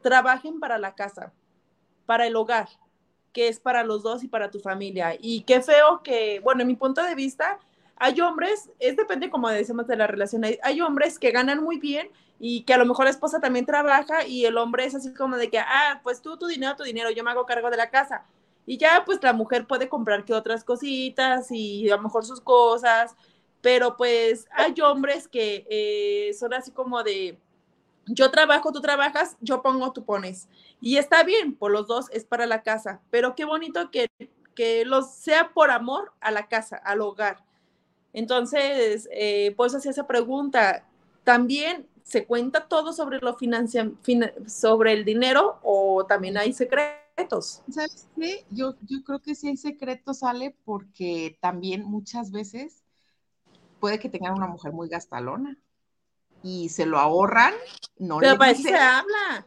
trabajen para la casa, para el hogar, que es para los dos y para tu familia. Y qué feo que, bueno, en mi punto de vista, hay hombres, es depende como decimos de la relación, hay, hombres que ganan muy bien y que a lo mejor la esposa también trabaja y el hombre es así como de que, ah, pues tú tu dinero, tu dinero, yo me hago cargo de la casa. Y ya pues la mujer puede comprar que otras cositas y a lo mejor sus cosas, pero pues hay hombres que eh, son así como de, yo trabajo, tú trabajas, yo pongo, tú pones. Y está bien, por los dos es para la casa, pero qué bonito que, que los sea por amor a la casa, al hogar entonces, eh, pues hacía esa pregunta. ¿También se cuenta todo sobre lo financia, sobre el dinero o también hay secretos? ¿Sabes qué? Yo, yo creo que sí hay secretos, sale porque también muchas veces puede que tengan una mujer muy gastalona y se lo ahorran, no Pero para eso se habla.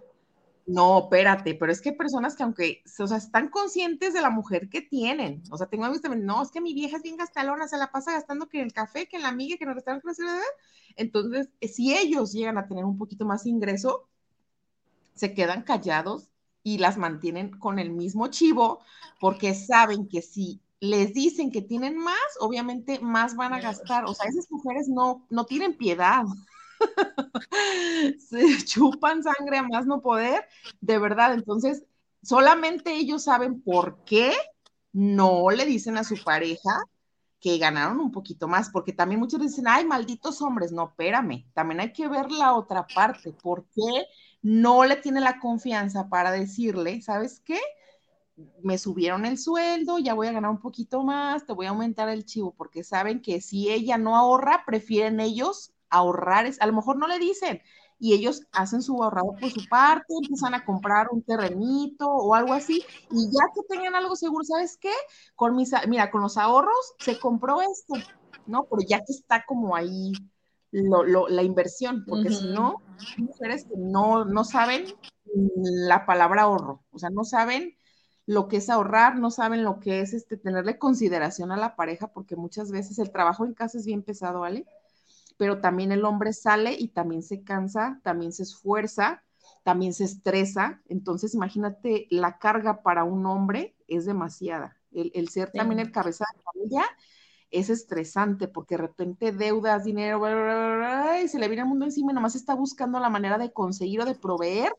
No, espérate, pero es que hay personas que aunque, o sea, están conscientes de la mujer que tienen. O sea, tengo amigos también, no, es que mi vieja es bien gastalona, se la pasa gastando que en el café, que en la amiga, que en el restaurante, entonces, eh, si ellos llegan a tener un poquito más ingreso, se quedan callados y las mantienen con el mismo chivo porque saben que si les dicen que tienen más, obviamente más van a gastar. O sea, esas mujeres no, no tienen piedad. se chupan sangre a más no poder, de verdad. Entonces, solamente ellos saben por qué no le dicen a su pareja que ganaron un poquito más, porque también muchos dicen, ay, malditos hombres, no, espérame, también hay que ver la otra parte, ¿por qué no le tiene la confianza para decirle, ¿sabes qué? Me subieron el sueldo, ya voy a ganar un poquito más, te voy a aumentar el chivo, porque saben que si ella no ahorra, prefieren ellos ahorrar, es, a lo mejor no le dicen, y ellos hacen su ahorrado por su parte, empiezan a comprar un terrenito o algo así, y ya que tengan algo seguro, ¿sabes qué? Con mis, mira, con los ahorros se compró esto, ¿no? Pero ya que está como ahí la inversión, porque si no, hay mujeres que no, no saben la palabra ahorro, o sea, no saben lo que es ahorrar, no saben lo que es este, tenerle consideración a la pareja, porque muchas veces el trabajo en casa es bien pesado, ¿vale? Pero también el hombre sale y también se cansa, también se esfuerza, también se estresa. Entonces, imagínate, la carga para un hombre es demasiada. El, ser también el cabeza de familia es estresante porque de repente deudas, dinero, y se le viene el mundo encima y nomás está buscando la manera de conseguir o de proveer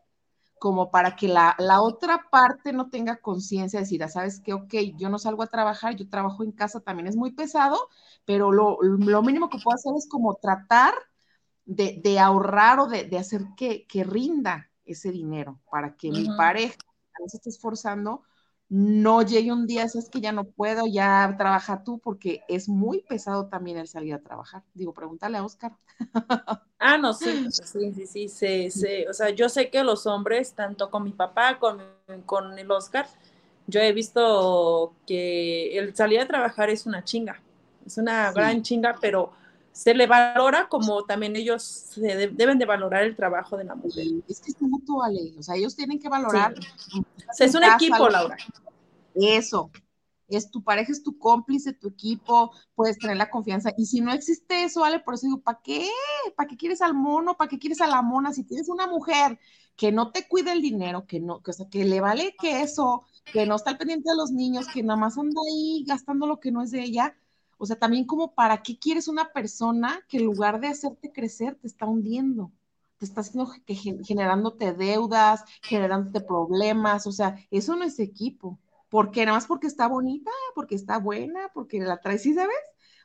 como para que la, otra parte no tenga conciencia, decir, ah, sabes que, ok, yo no salgo a trabajar, yo trabajo en casa, también es muy pesado, pero lo, mínimo que puedo hacer es como tratar de, ahorrar o de, hacer que, rinda ese dinero para que mi pareja, a se esté esforzando, no llegue un día, es que ya no puedo, ya trabaja tú, porque es muy pesado también el salir a trabajar. Digo, pregúntale a Oscar. Ah, no, sí, sí, sí, sí, o sea, yo sé que los hombres, tanto con mi papá, con, con el Oscar, yo he visto que el salir a trabajar es una chinga, es una gran chinga, pero se le valora como también ellos se deben de valorar el trabajo de la mujer. Es que es mutuo, o sea, ellos tienen que valorar. es un equipo, Laura. Eso, es tu pareja, es tu cómplice, tu equipo, puedes tener la confianza. Y si no existe eso, ¿vale? Por eso digo, ¿para qué? ¿Para qué quieres al mono? ¿Para qué quieres a la mona? Si tienes una mujer que no te cuida el dinero, que no, que, o sea, que le vale que eso, que no está al pendiente de los niños, que nada más anda ahí gastando lo que no es de ella. O sea, también como para qué quieres una persona que en lugar de hacerte crecer, te está hundiendo te está haciendo que generándote deudas, generándote problemas, o sea, eso no es equipo porque nada más porque está bonita, porque está buena, porque la traes, ¿sí sabes?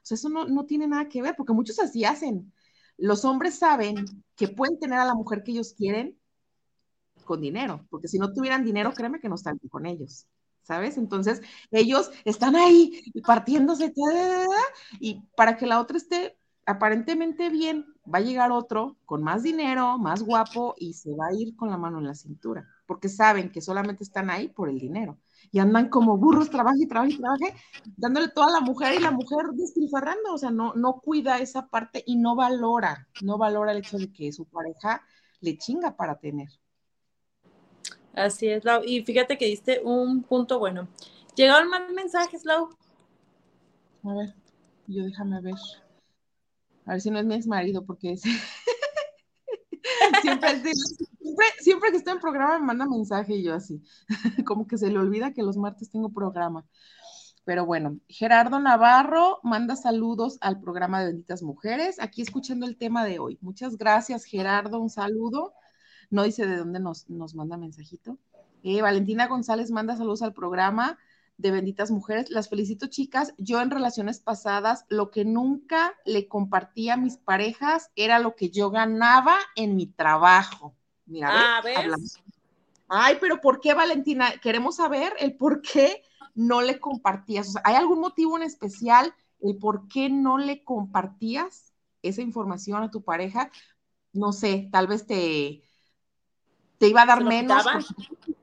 O sea, eso no, tiene nada que ver, porque muchos así hacen. Los hombres saben que pueden tener a la mujer que ellos quieren con dinero, porque si no tuvieran dinero, créeme que no están con ellos, ¿sabes? Entonces, ellos están ahí partiéndose y para que la otra esté aparentemente bien, va a llegar otro con más dinero, más guapo y se va a ir con la mano en la cintura, porque saben que solamente están ahí por el dinero y andan como burros, trabaje y trabaje y trabaje, dándole toda a la mujer y la mujer despilfarrando, o sea, no, no cuida esa parte y no valora, no valora el hecho de que su pareja le chinga para tener. Así es, Lau. Y fíjate que diste un punto bueno. ¿Llegaron más mensajes, Lau? A ver, yo déjame ver. A ver si no es mi ex marido, porque es... siempre, siempre, que estoy en programa me manda mensaje y yo así, como que se le olvida que los martes tengo programa. Pero bueno, Gerardo Navarro manda saludos al programa de Benditas Mujeres, aquí escuchando el tema de hoy. Muchas gracias, Gerardo, un saludo. No dice de dónde nos, nos manda mensajito. Eh, Valentina González manda saludos al programa de Benditas Mujeres. Las felicito, chicas. Yo en relaciones pasadas, lo que nunca le compartía a mis parejas era lo que yo ganaba en mi trabajo. Mira, ah, Ay, pero ¿por qué, Valentina? Queremos saber el por qué no le compartías. O sea, ¿hay algún motivo en especial el por qué no le compartías esa información a tu pareja? No sé, tal vez te, te iba a dar menos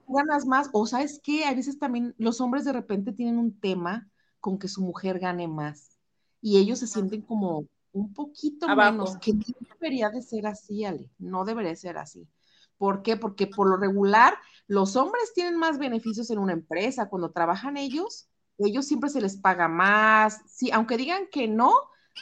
ganas más, o sabes qué, a veces también los hombres de repente tienen un tema con que su mujer gane más y ellos se sienten como un poquito menos, que no debería de ser así, Ale, no debería ser así. ¿Por qué? Porque por lo regular los hombres tienen más beneficios en una empresa, cuando trabajan ellos, ellos siempre se les paga más, sí, aunque digan que no,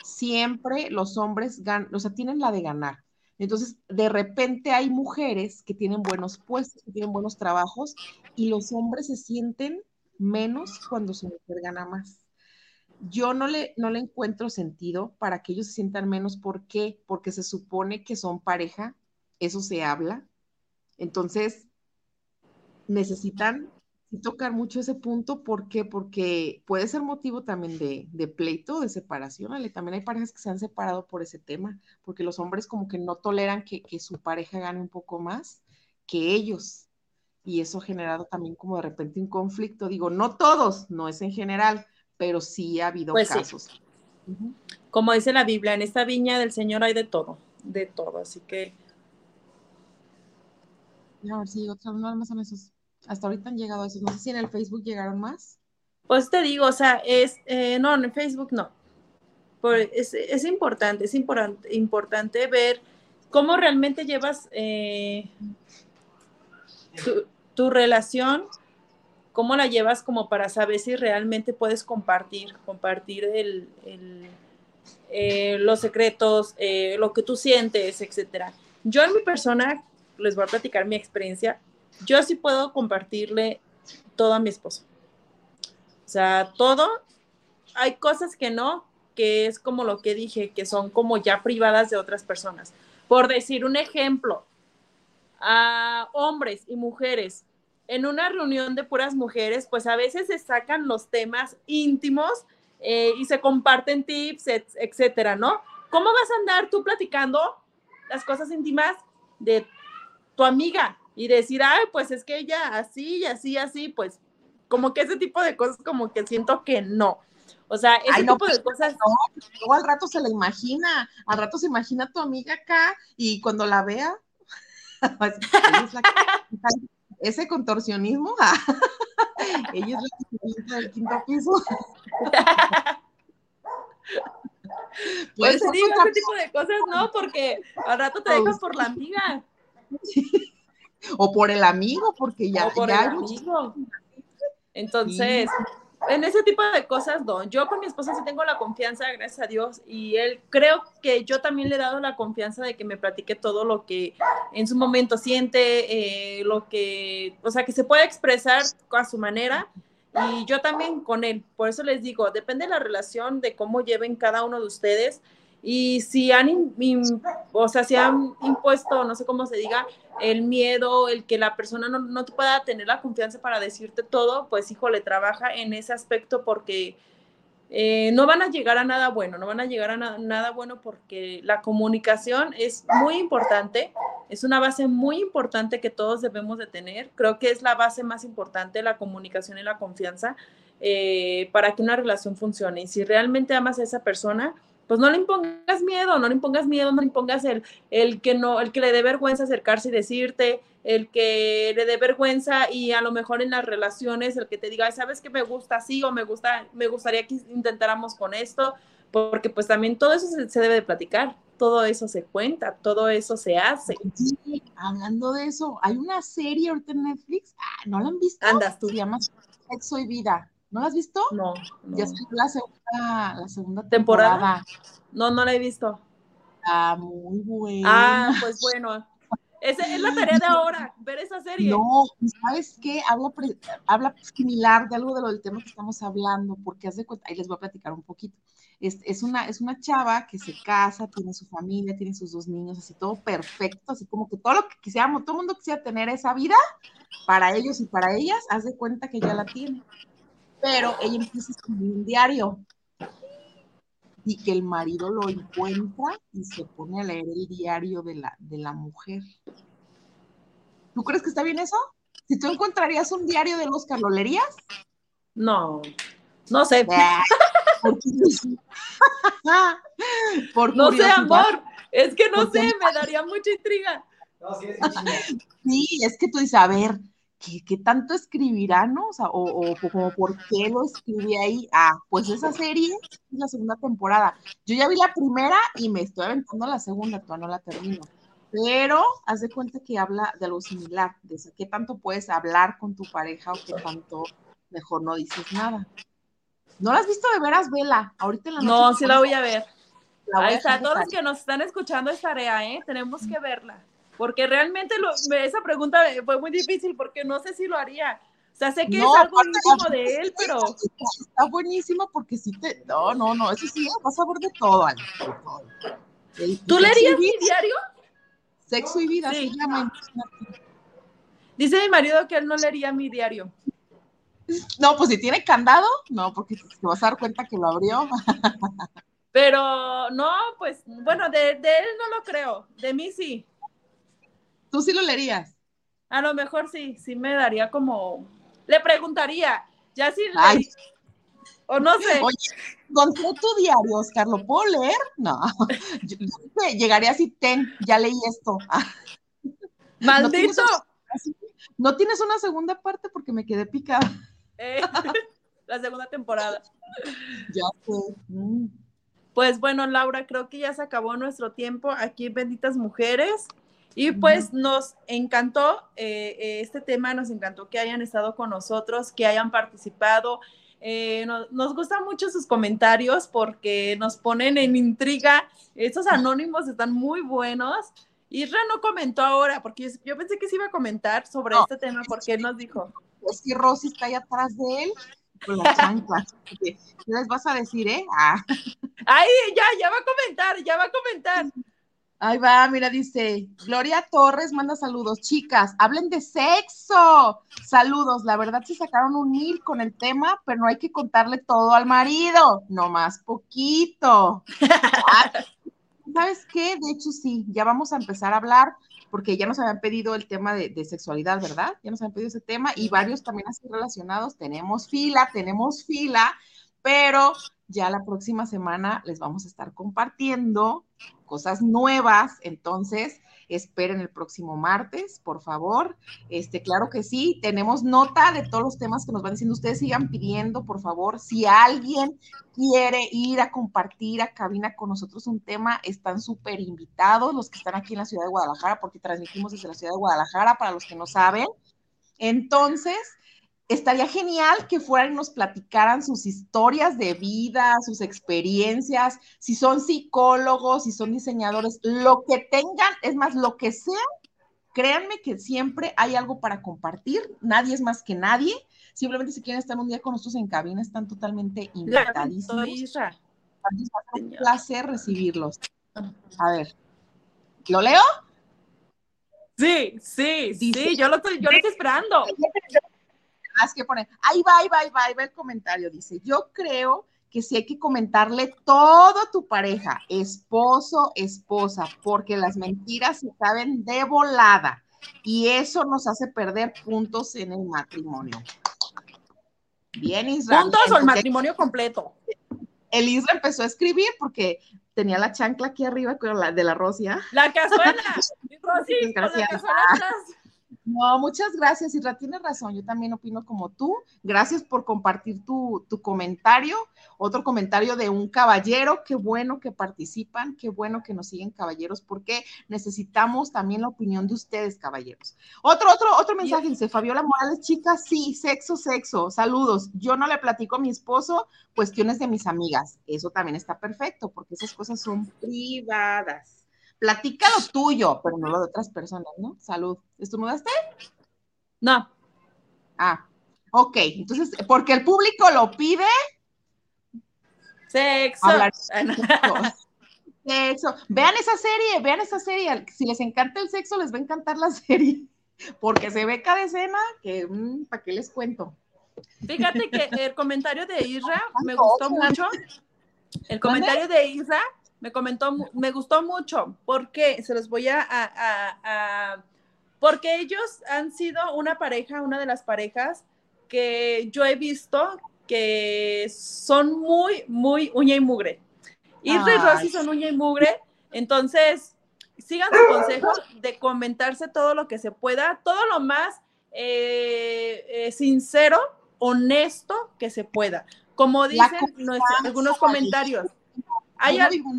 siempre los hombres ganan, o sea, tienen la de ganar. Entonces, de repente hay mujeres que tienen buenos puestos, que tienen buenos trabajos, y los hombres se sienten menos cuando su mujer gana más. Yo no le, no le encuentro sentido para que ellos se sientan menos. ¿Por qué? Porque se supone que son pareja, eso se habla. Entonces, necesitan tocar mucho ese punto, ¿por qué? Porque puede ser motivo también de, pleito, de separación, También hay parejas que se han separado por ese tema, porque los hombres como que no toleran que, su pareja gane un poco más que ellos. Y eso ha generado también como de repente un conflicto. Digo, no todos, no es en general, pero sí ha habido pues casos. Como dice la Biblia, en esta viña del Señor hay de todo, de todo, así que... A ver si otras más son esos hasta ahorita han llegado esos. No sé si en el Facebook llegaron más. Pues te digo, o sea, es, eh, no, en Facebook no. es, importante, es importante, ver cómo realmente llevas eh, tu, relación, cómo la llevas como para saber si realmente puedes compartir, compartir el, eh, los secretos, lo que tú sientes, etcétera. Yo en mi persona, les voy a platicar mi experiencia, yo sí puedo compartirle todo a mi esposo. O sea, todo. Hay cosas que no, que es como lo que dije, que son como ya privadas de otras personas. Por decir un ejemplo, a hombres y mujeres, en una reunión de puras mujeres, pues a veces se sacan los temas íntimos eh, y se comparten tips, etcétera, ¿no? ¿Cómo vas a andar tú platicando las cosas íntimas de tu amiga? Y decir, ay, pues es que ella así y así, así, pues como que ese tipo de cosas como que siento que no. O sea, ese tipo de pues, cosas. No, luego al rato se la imagina, al rato se imagina a tu amiga acá y cuando la vea, pues, ese contorsionismo, ella es la del quinto piso. pues digo, ese tipo de cosas no, porque al rato te dejas por la amiga. O por el amigo, porque ya, por el amigo. Entonces, en ese tipo de cosas, no. Yo con mi esposa sí tengo la confianza, gracias a Dios, y él creo que yo también le he dado la confianza de que me platique todo lo que en su momento siente, eh, lo que, o sea, que se puede expresar a su manera. Y yo también con él. Por eso les digo, depende de la relación, de cómo lleven cada uno de ustedes. Y si han, o sea, si han impuesto, no sé cómo se diga, el miedo, el que la persona no, no pueda tener la confianza para decirte todo, pues híjole, trabaja en ese aspecto porque eh, no van a llegar a nada bueno, no van a llegar a nada bueno porque la comunicación es muy importante, es una base muy importante que todos debemos de tener. Creo que es la base más importante, la comunicación y la confianza, eh, para que una relación funcione. Y si realmente amas a esa persona, pues no le impongas miedo, no le impongas miedo, no le impongas el, el que no, el que le dé vergüenza acercarse y decirte, el que le dé vergüenza y a lo mejor en las relaciones, el que te diga, sabes que me gusta así o me gusta, me gustaría que intentáramos con esto, porque pues también todo eso se, debe de platicar, todo eso se cuenta, todo eso se hace. Sí, hablando de eso, hay una serie ahorita en Netflix, ah, ¿no la han visto? Andas tú. Se llama Sexo y Vida. ¿No la has visto? No. Ya salió la segunda, la segunda temporada. No, no la he visto. Ah, muy buena. Ah, pues bueno. Esa es la tarea de ahora, ver esa serie. No, ¿sabes qué? Habla, habla similar de algo de lo del tema que estamos hablando, porque haz de cuenta, ahí les voy a platicar un poquito. Es, es, una, es una chava que se casa, tiene su familia, tiene sus dos niños, así todo perfecto, así como que todo lo que quisiéramos, todo el mundo quisiera tener esa vida para ellos y para ellas, haz de cuenta que ya la tiene pero ella empieza a escribir un diario y que el marido lo encuentra y se pone a leer el diario de la, de la mujer. ¿Tú crees que está bien eso? Si tú encontrarías un diario de Oscar, ¿lo leerías? No, no sé. Por no sé, amor. Es que no sé, me daría mucha intriga. No, sí, es sí, es que tú dices, a ver, ¿qué, tanto escribirá, no? O sea, o, como por qué lo escribí ahí. Ah, pues esa serie es la segunda temporada. Yo ya vi la primera y me estoy aventando la segunda, todavía no la termino. Pero haz de cuenta que habla de algo similar, de qué tanto puedes hablar con tu pareja o qué tanto mejor no dices nada. ¿No la has visto de veras, Vela? Ahorita en la noche. No, sí la voy a ver. Ahí está, todos los que nos están escuchando es tarea, ¿eh? Tenemos que verla porque realmente esa pregunta fue muy difícil porque no sé si lo haría. O sea, sé que es algo íntimo de él, pero... Está buenísimo porque sí te... No, no, no, eso sí, vas a ver de todo, ¿Tú leerías mi diario? Sexo y vida, sí. Dice mi marido que él no leería mi diario. No, pues si tiene candado, no, porque te vas a dar cuenta que lo abrió. Pero no, pues, bueno, de, de él no lo creo, de mí sí. ¿Tú sí lo leerías? A lo mejor sí, sí me daría como. Le preguntaría, ya sí. O no sé. Oye, con tu diario, Oscar, ¿lo puedo leer? No. llegaría así, ten, ya leí esto. ¡Maldito! No tienes, una segunda parte porque me quedé picada. Eh, la segunda temporada. Ya fue. Mm. Pues bueno, Laura, creo que ya se acabó nuestro tiempo aquí Benditas Mujeres. Y pues nos encantó eh, eh, este tema, nos encantó que hayan estado con nosotros, que hayan participado. Eh, nos gustan mucho sus comentarios porque nos ponen en intriga. Estos anónimos están muy buenos. Isra no comentó ahora, porque yo pensé que se iba a comentar sobre este tema, porque él nos dijo. Es que Rosy está ahí atrás de él con las chanclas. ¿Qué les vas a decir, eh? Ah. Ay, ya, ya va a comentar, ya va a comentar. Ahí va, mira, dice Gloria Torres manda saludos. Chicas, hablen de sexo. Saludos. La verdad se sacaron un mil con el tema, pero no hay que contarle todo al marido. No más poquito. ¿Sabes qué? De hecho, sí, ya vamos a empezar a hablar, porque ya nos habían pedido el tema de, de sexualidad, ¿verdad? Ya nos habían pedido ese tema y varios también así relacionados. Tenemos fila, tenemos fila, pero ya la próxima semana les vamos a estar compartiendo cosas nuevas, entonces esperen el próximo martes, por favor. Este, claro que sí, tenemos nota de todos los temas que nos van diciendo. Ustedes sigan pidiendo, por favor, si alguien quiere ir a compartir a cabina con nosotros un tema, están súper invitados los que están aquí en la ciudad de Guadalajara, porque transmitimos desde la ciudad de Guadalajara, para los que no saben. Entonces, estaría genial que fueran y nos platicaran sus historias de vida, sus experiencias, si son psicólogos, si son diseñadores, lo que tengan, es más, lo que sea, créanme que siempre hay algo para compartir, nadie es más que nadie, simplemente si quieren estar un día con nosotros en cabina, están totalmente invitadísimos. un placer recibirlos. A ver, ¿lo leo? Sí, sí, sí, yo lo estoy, yo lo estoy esperando. más que poner, ahí va, ahí va, ahí va, ahí va el comentario. Dice, yo creo que sí hay que comentarle todo a tu pareja, esposo, esposa, porque las mentiras se saben de volada y eso nos hace perder puntos en el matrimonio. Bien, Israel. ¿Puntos o el matrimonio completo? el Isra empezó a escribir porque tenía la chancla aquí arriba con la de la Rosia. La cazuela. Rosy, la cazuela atrás. No, muchas gracias, Isra, tienes razón, yo también opino como tú. Gracias por compartir tu, tu, comentario. Otro comentario de un caballero, qué bueno que participan, qué bueno que nos siguen caballeros, porque necesitamos también la opinión de ustedes, caballeros. Otro, otro, otro mensaje, dice Fabiola Morales, chicas, sí, sexo, sexo, saludos. Yo no le platico a mi esposo cuestiones de mis amigas, eso también está perfecto, porque esas cosas son privadas platica lo tuyo, pero no lo de otras personas, ¿no? Salud. ¿Estornudaste? No. Ah, ok. Entonces, porque el público lo pide. Sexo. sexo. Vean esa serie, vean esa serie. Si les encanta el sexo, les va a encantar la serie. Porque se ve cada escena que, mm, ¿para qué les cuento? Fíjate que el comentario de Isra me gustó mucho. El comentario de Isra me comentó, me gustó mucho, porque se los voy a, porque ellos han sido una pareja, una de las parejas que yo he visto que son muy, muy uña y mugre. Isra y Rosy son uña y mugre, entonces sigan su consejo de comentarse todo lo que se pueda, todo lo más eh, eh, sincero, honesto que se pueda. Como dicen algunos comentarios hay algo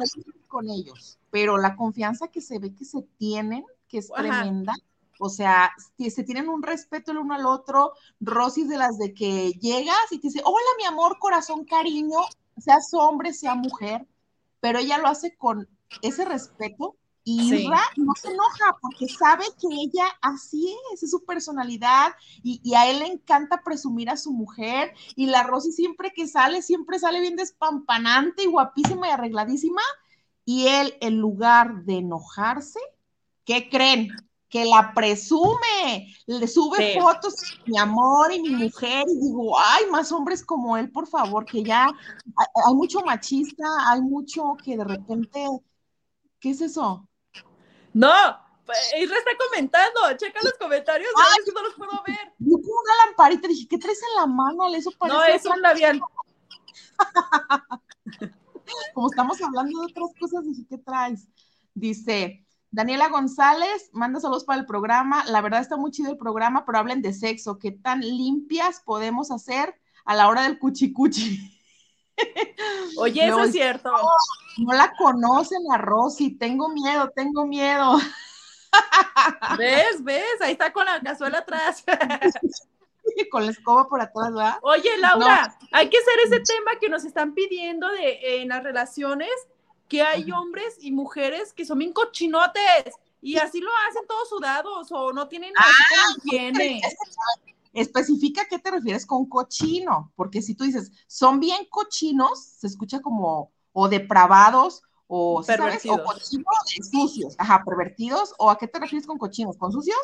con ellos, pero la confianza que se ve que se tienen, que es tremenda. O sea, se tienen un respeto el uno al otro. Rosy de las de que llegas y te dice, hola mi amor, corazón, cariño, seas hombre, sea mujer, pero ella lo hace con ese respeto y no se enoja porque sabe que ella así es, es su personalidad y, y, a él le encanta presumir a su mujer y la Rosy siempre que sale, siempre sale bien despampanante y guapísima y arregladísima y él en lugar de enojarse, ¿qué creen? Que la presume, le sube fotos, mi amor y mi mujer, y digo, ay, más hombres como él, por favor, que ya hay, hay mucho machista, hay mucho que de repente, ¿qué es eso? No, Isra está comentando, checa los comentarios, a ver si no los puedo ver. Yo como una lamparita dije, ¿qué traes en la mano? Eso parece no, es un labial. como estamos hablando de otras cosas, dije, ¿qué traes? Dice, Daniela González, manda saludos para el programa. La verdad está muy chido el programa, pero hablen de sexo. ¿Qué tan limpias podemos hacer a la hora del cuchicuchi? Oye, eso es cierto. No, la conocen a Rosy, tengo miedo, tengo miedo. ¿Ves? ¿Ves? Ahí está con la cazuela atrás. con la escoba por atrás, ¿verdad? Oye, Laura, hay que hacer ese tema que nos están pidiendo de en las relaciones, que hay hombres y mujeres que son bien cochinotes y así lo hacen todos sudados o no tienen ah, higiene especifica a qué te refieres con cochino, porque si tú dices, son bien cochinos, se escucha como o depravados o, pervertidos. o cochinos sucios, ajá, pervertidos, o a qué te refieres con cochinos, con sucios?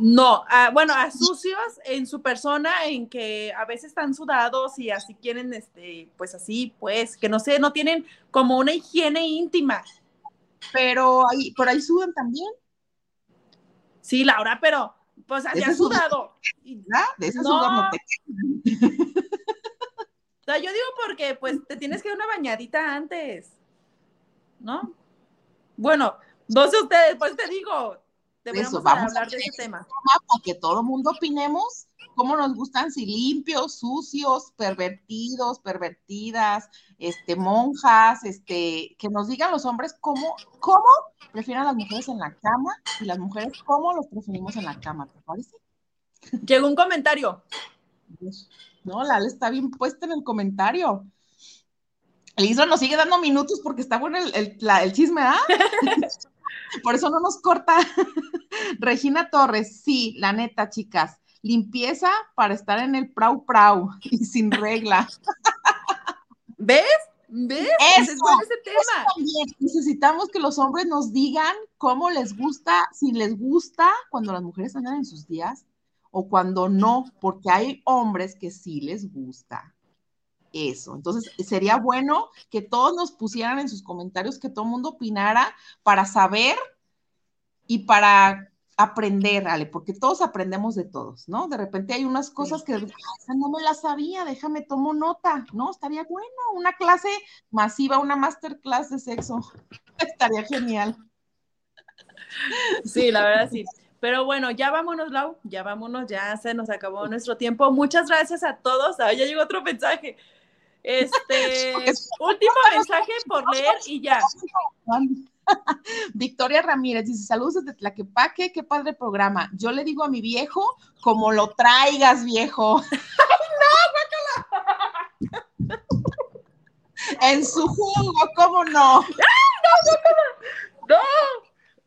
No, bueno, a sucios en su persona, en que a veces están sudados y así quieren, este, pues así, pues, que no sé, no tienen como una higiene íntima. Pero ahí, por ahí sudan también. Sí, Laura, pero pues había sudado. De esa no. no te... o sea, yo digo porque pues te tienes que dar una bañadita antes, ¿no? Bueno, no sé ustedes, pues te digo, deberíamos vamos hablar de ese tema. Para que todo el mundo opinemos cómo nos gustan, si limpios, sucios, pervertidos, pervertidas, este, monjas, este, que nos digan los hombres cómo, cómo prefieren a las mujeres en la cama y las mujeres cómo los preferimos en la cama, ¿te parece? Llegó un comentario. No, Lala está bien puesta en el comentario. Elisa nos sigue dando minutos porque está bueno el, el chisme, ¿ah? Por eso no nos corta. Regina Torres, sí, la neta, chicas limpieza para estar en el prau prau y sin regla. ¿Ves? ¿Ves? Eso, ese tema. también. Necesitamos que los hombres nos digan cómo les gusta, si les gusta cuando las mujeres andan en sus días o cuando no, porque hay hombres que sí les gusta eso. Entonces, sería bueno que todos nos pusieran en sus comentarios, que todo el mundo opinara para saber y para aprender, Ale, porque todos aprendemos de todos, ¿no? De repente hay unas cosas que no me las sabía, déjame tomo nota, ¿no? Estaría bueno, una clase masiva, una masterclass de sexo, estaría genial. Sí, la verdad sí. Pero bueno, ya vámonos, Lau, ya vámonos, ya se nos acabó nuestro tiempo. Muchas gracias a todos. Ah, ya llegó otro mensaje. Este, último mensaje por leer y ya. Victoria Ramírez dice, saludos desde Tlaquepaque, qué padre programa. Yo le digo a mi viejo, como lo traigas, viejo. ¡Ay, no, en su jugo, ¿cómo no? ¡Ay, no, no, no! ¡No!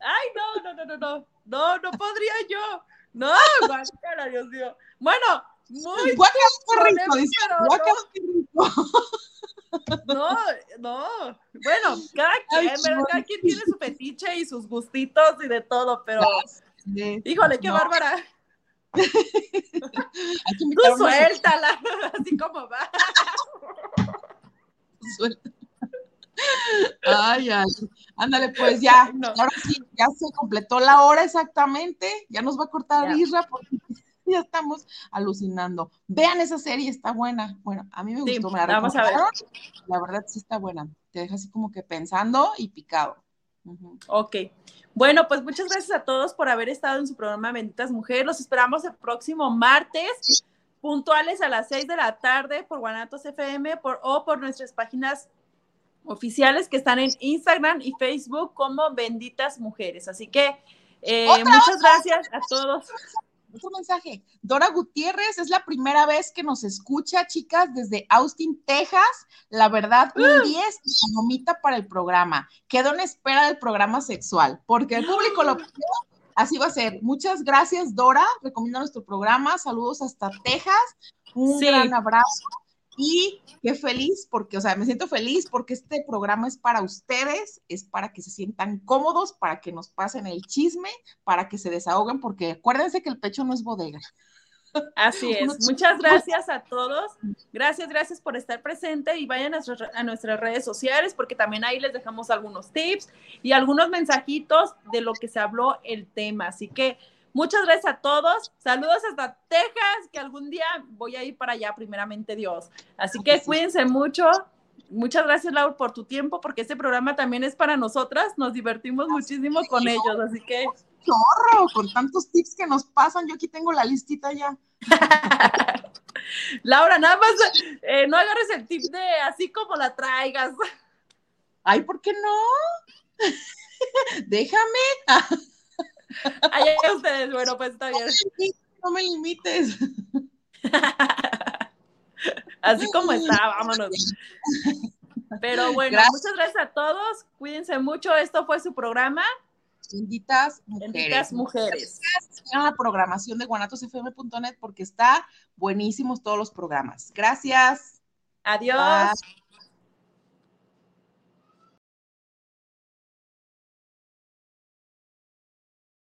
¡Ay, no, no, no, no, no! No, no podría yo. No, guácala, Dios mío. Bueno, muy guácala, rico, dice, guácala, rico. No, no. Bueno, cada quien, cada quien tiene su fetiche y sus gustitos y de todo, pero. Híjole, qué bárbara. Tú suéltala, así como va. Suelta. Ay, ay. Ándale, pues ya. Ahora sí, ya se completó la hora exactamente. Ya nos va a cortar Isra porque ya estamos alucinando. Vean esa serie, está buena. Bueno, a mí me gustó, me la vamos a ver. La verdad sí está buena. Te deja así como que pensando y picado. Ok. Bueno, pues muchas gracias a todos por haber estado en su programa Benditas Mujeres. Los esperamos el próximo martes, puntuales a las 6 de la tarde por Guanatos FM por, o por nuestras páginas oficiales que están en Instagram y Facebook como Benditas Mujeres. Así que eh, muchas gracias a todos otro mensaje. Dora Gutiérrez es la primera vez que nos escucha, chicas, desde Austin, Texas. La verdad, un 10 y nomita para el programa. Quedo en espera del programa sexual, porque el público lo pidió. Así va a ser. Muchas gracias, Dora. Recomiendo nuestro programa. Saludos hasta Texas. Un gran abrazo. Y qué feliz, porque, o sea, me siento feliz porque este programa es para ustedes, es para que se sientan cómodos, para que nos pasen el chisme, para que se desahoguen, porque acuérdense que el pecho no es bodega. Así es. Muchas gracias a todos. Gracias, gracias por estar presente y vayan a, a, nuestras redes sociales porque también ahí les dejamos algunos tips y algunos mensajitos de lo que se habló el tema. Así que Muchas gracias a todos. Saludos hasta Texas, que algún día voy a ir para allá, primeramente Dios. Así que cuídense mucho. Muchas gracias, Laura, por tu tiempo, porque este programa también es para nosotras. Nos divertimos muchísimo con ellos, así que. ¡Chorro! Con tantos tips que nos pasan, yo aquí tengo la listita ya. Laura, nada más eh, no agarres el tip de así como la traigas. Ay, ¿por qué no? Déjame. Allá ustedes, bueno, pues está bien. No me limites. Así como está, vámonos. Pero bueno, muchas gracias a todos. Cuídense mucho. Esto fue su programa. Benditas mujeres. Benditas mujeres. A la programación de guanatosfm.net porque está buenísimos todos los programas. Gracias. Adiós.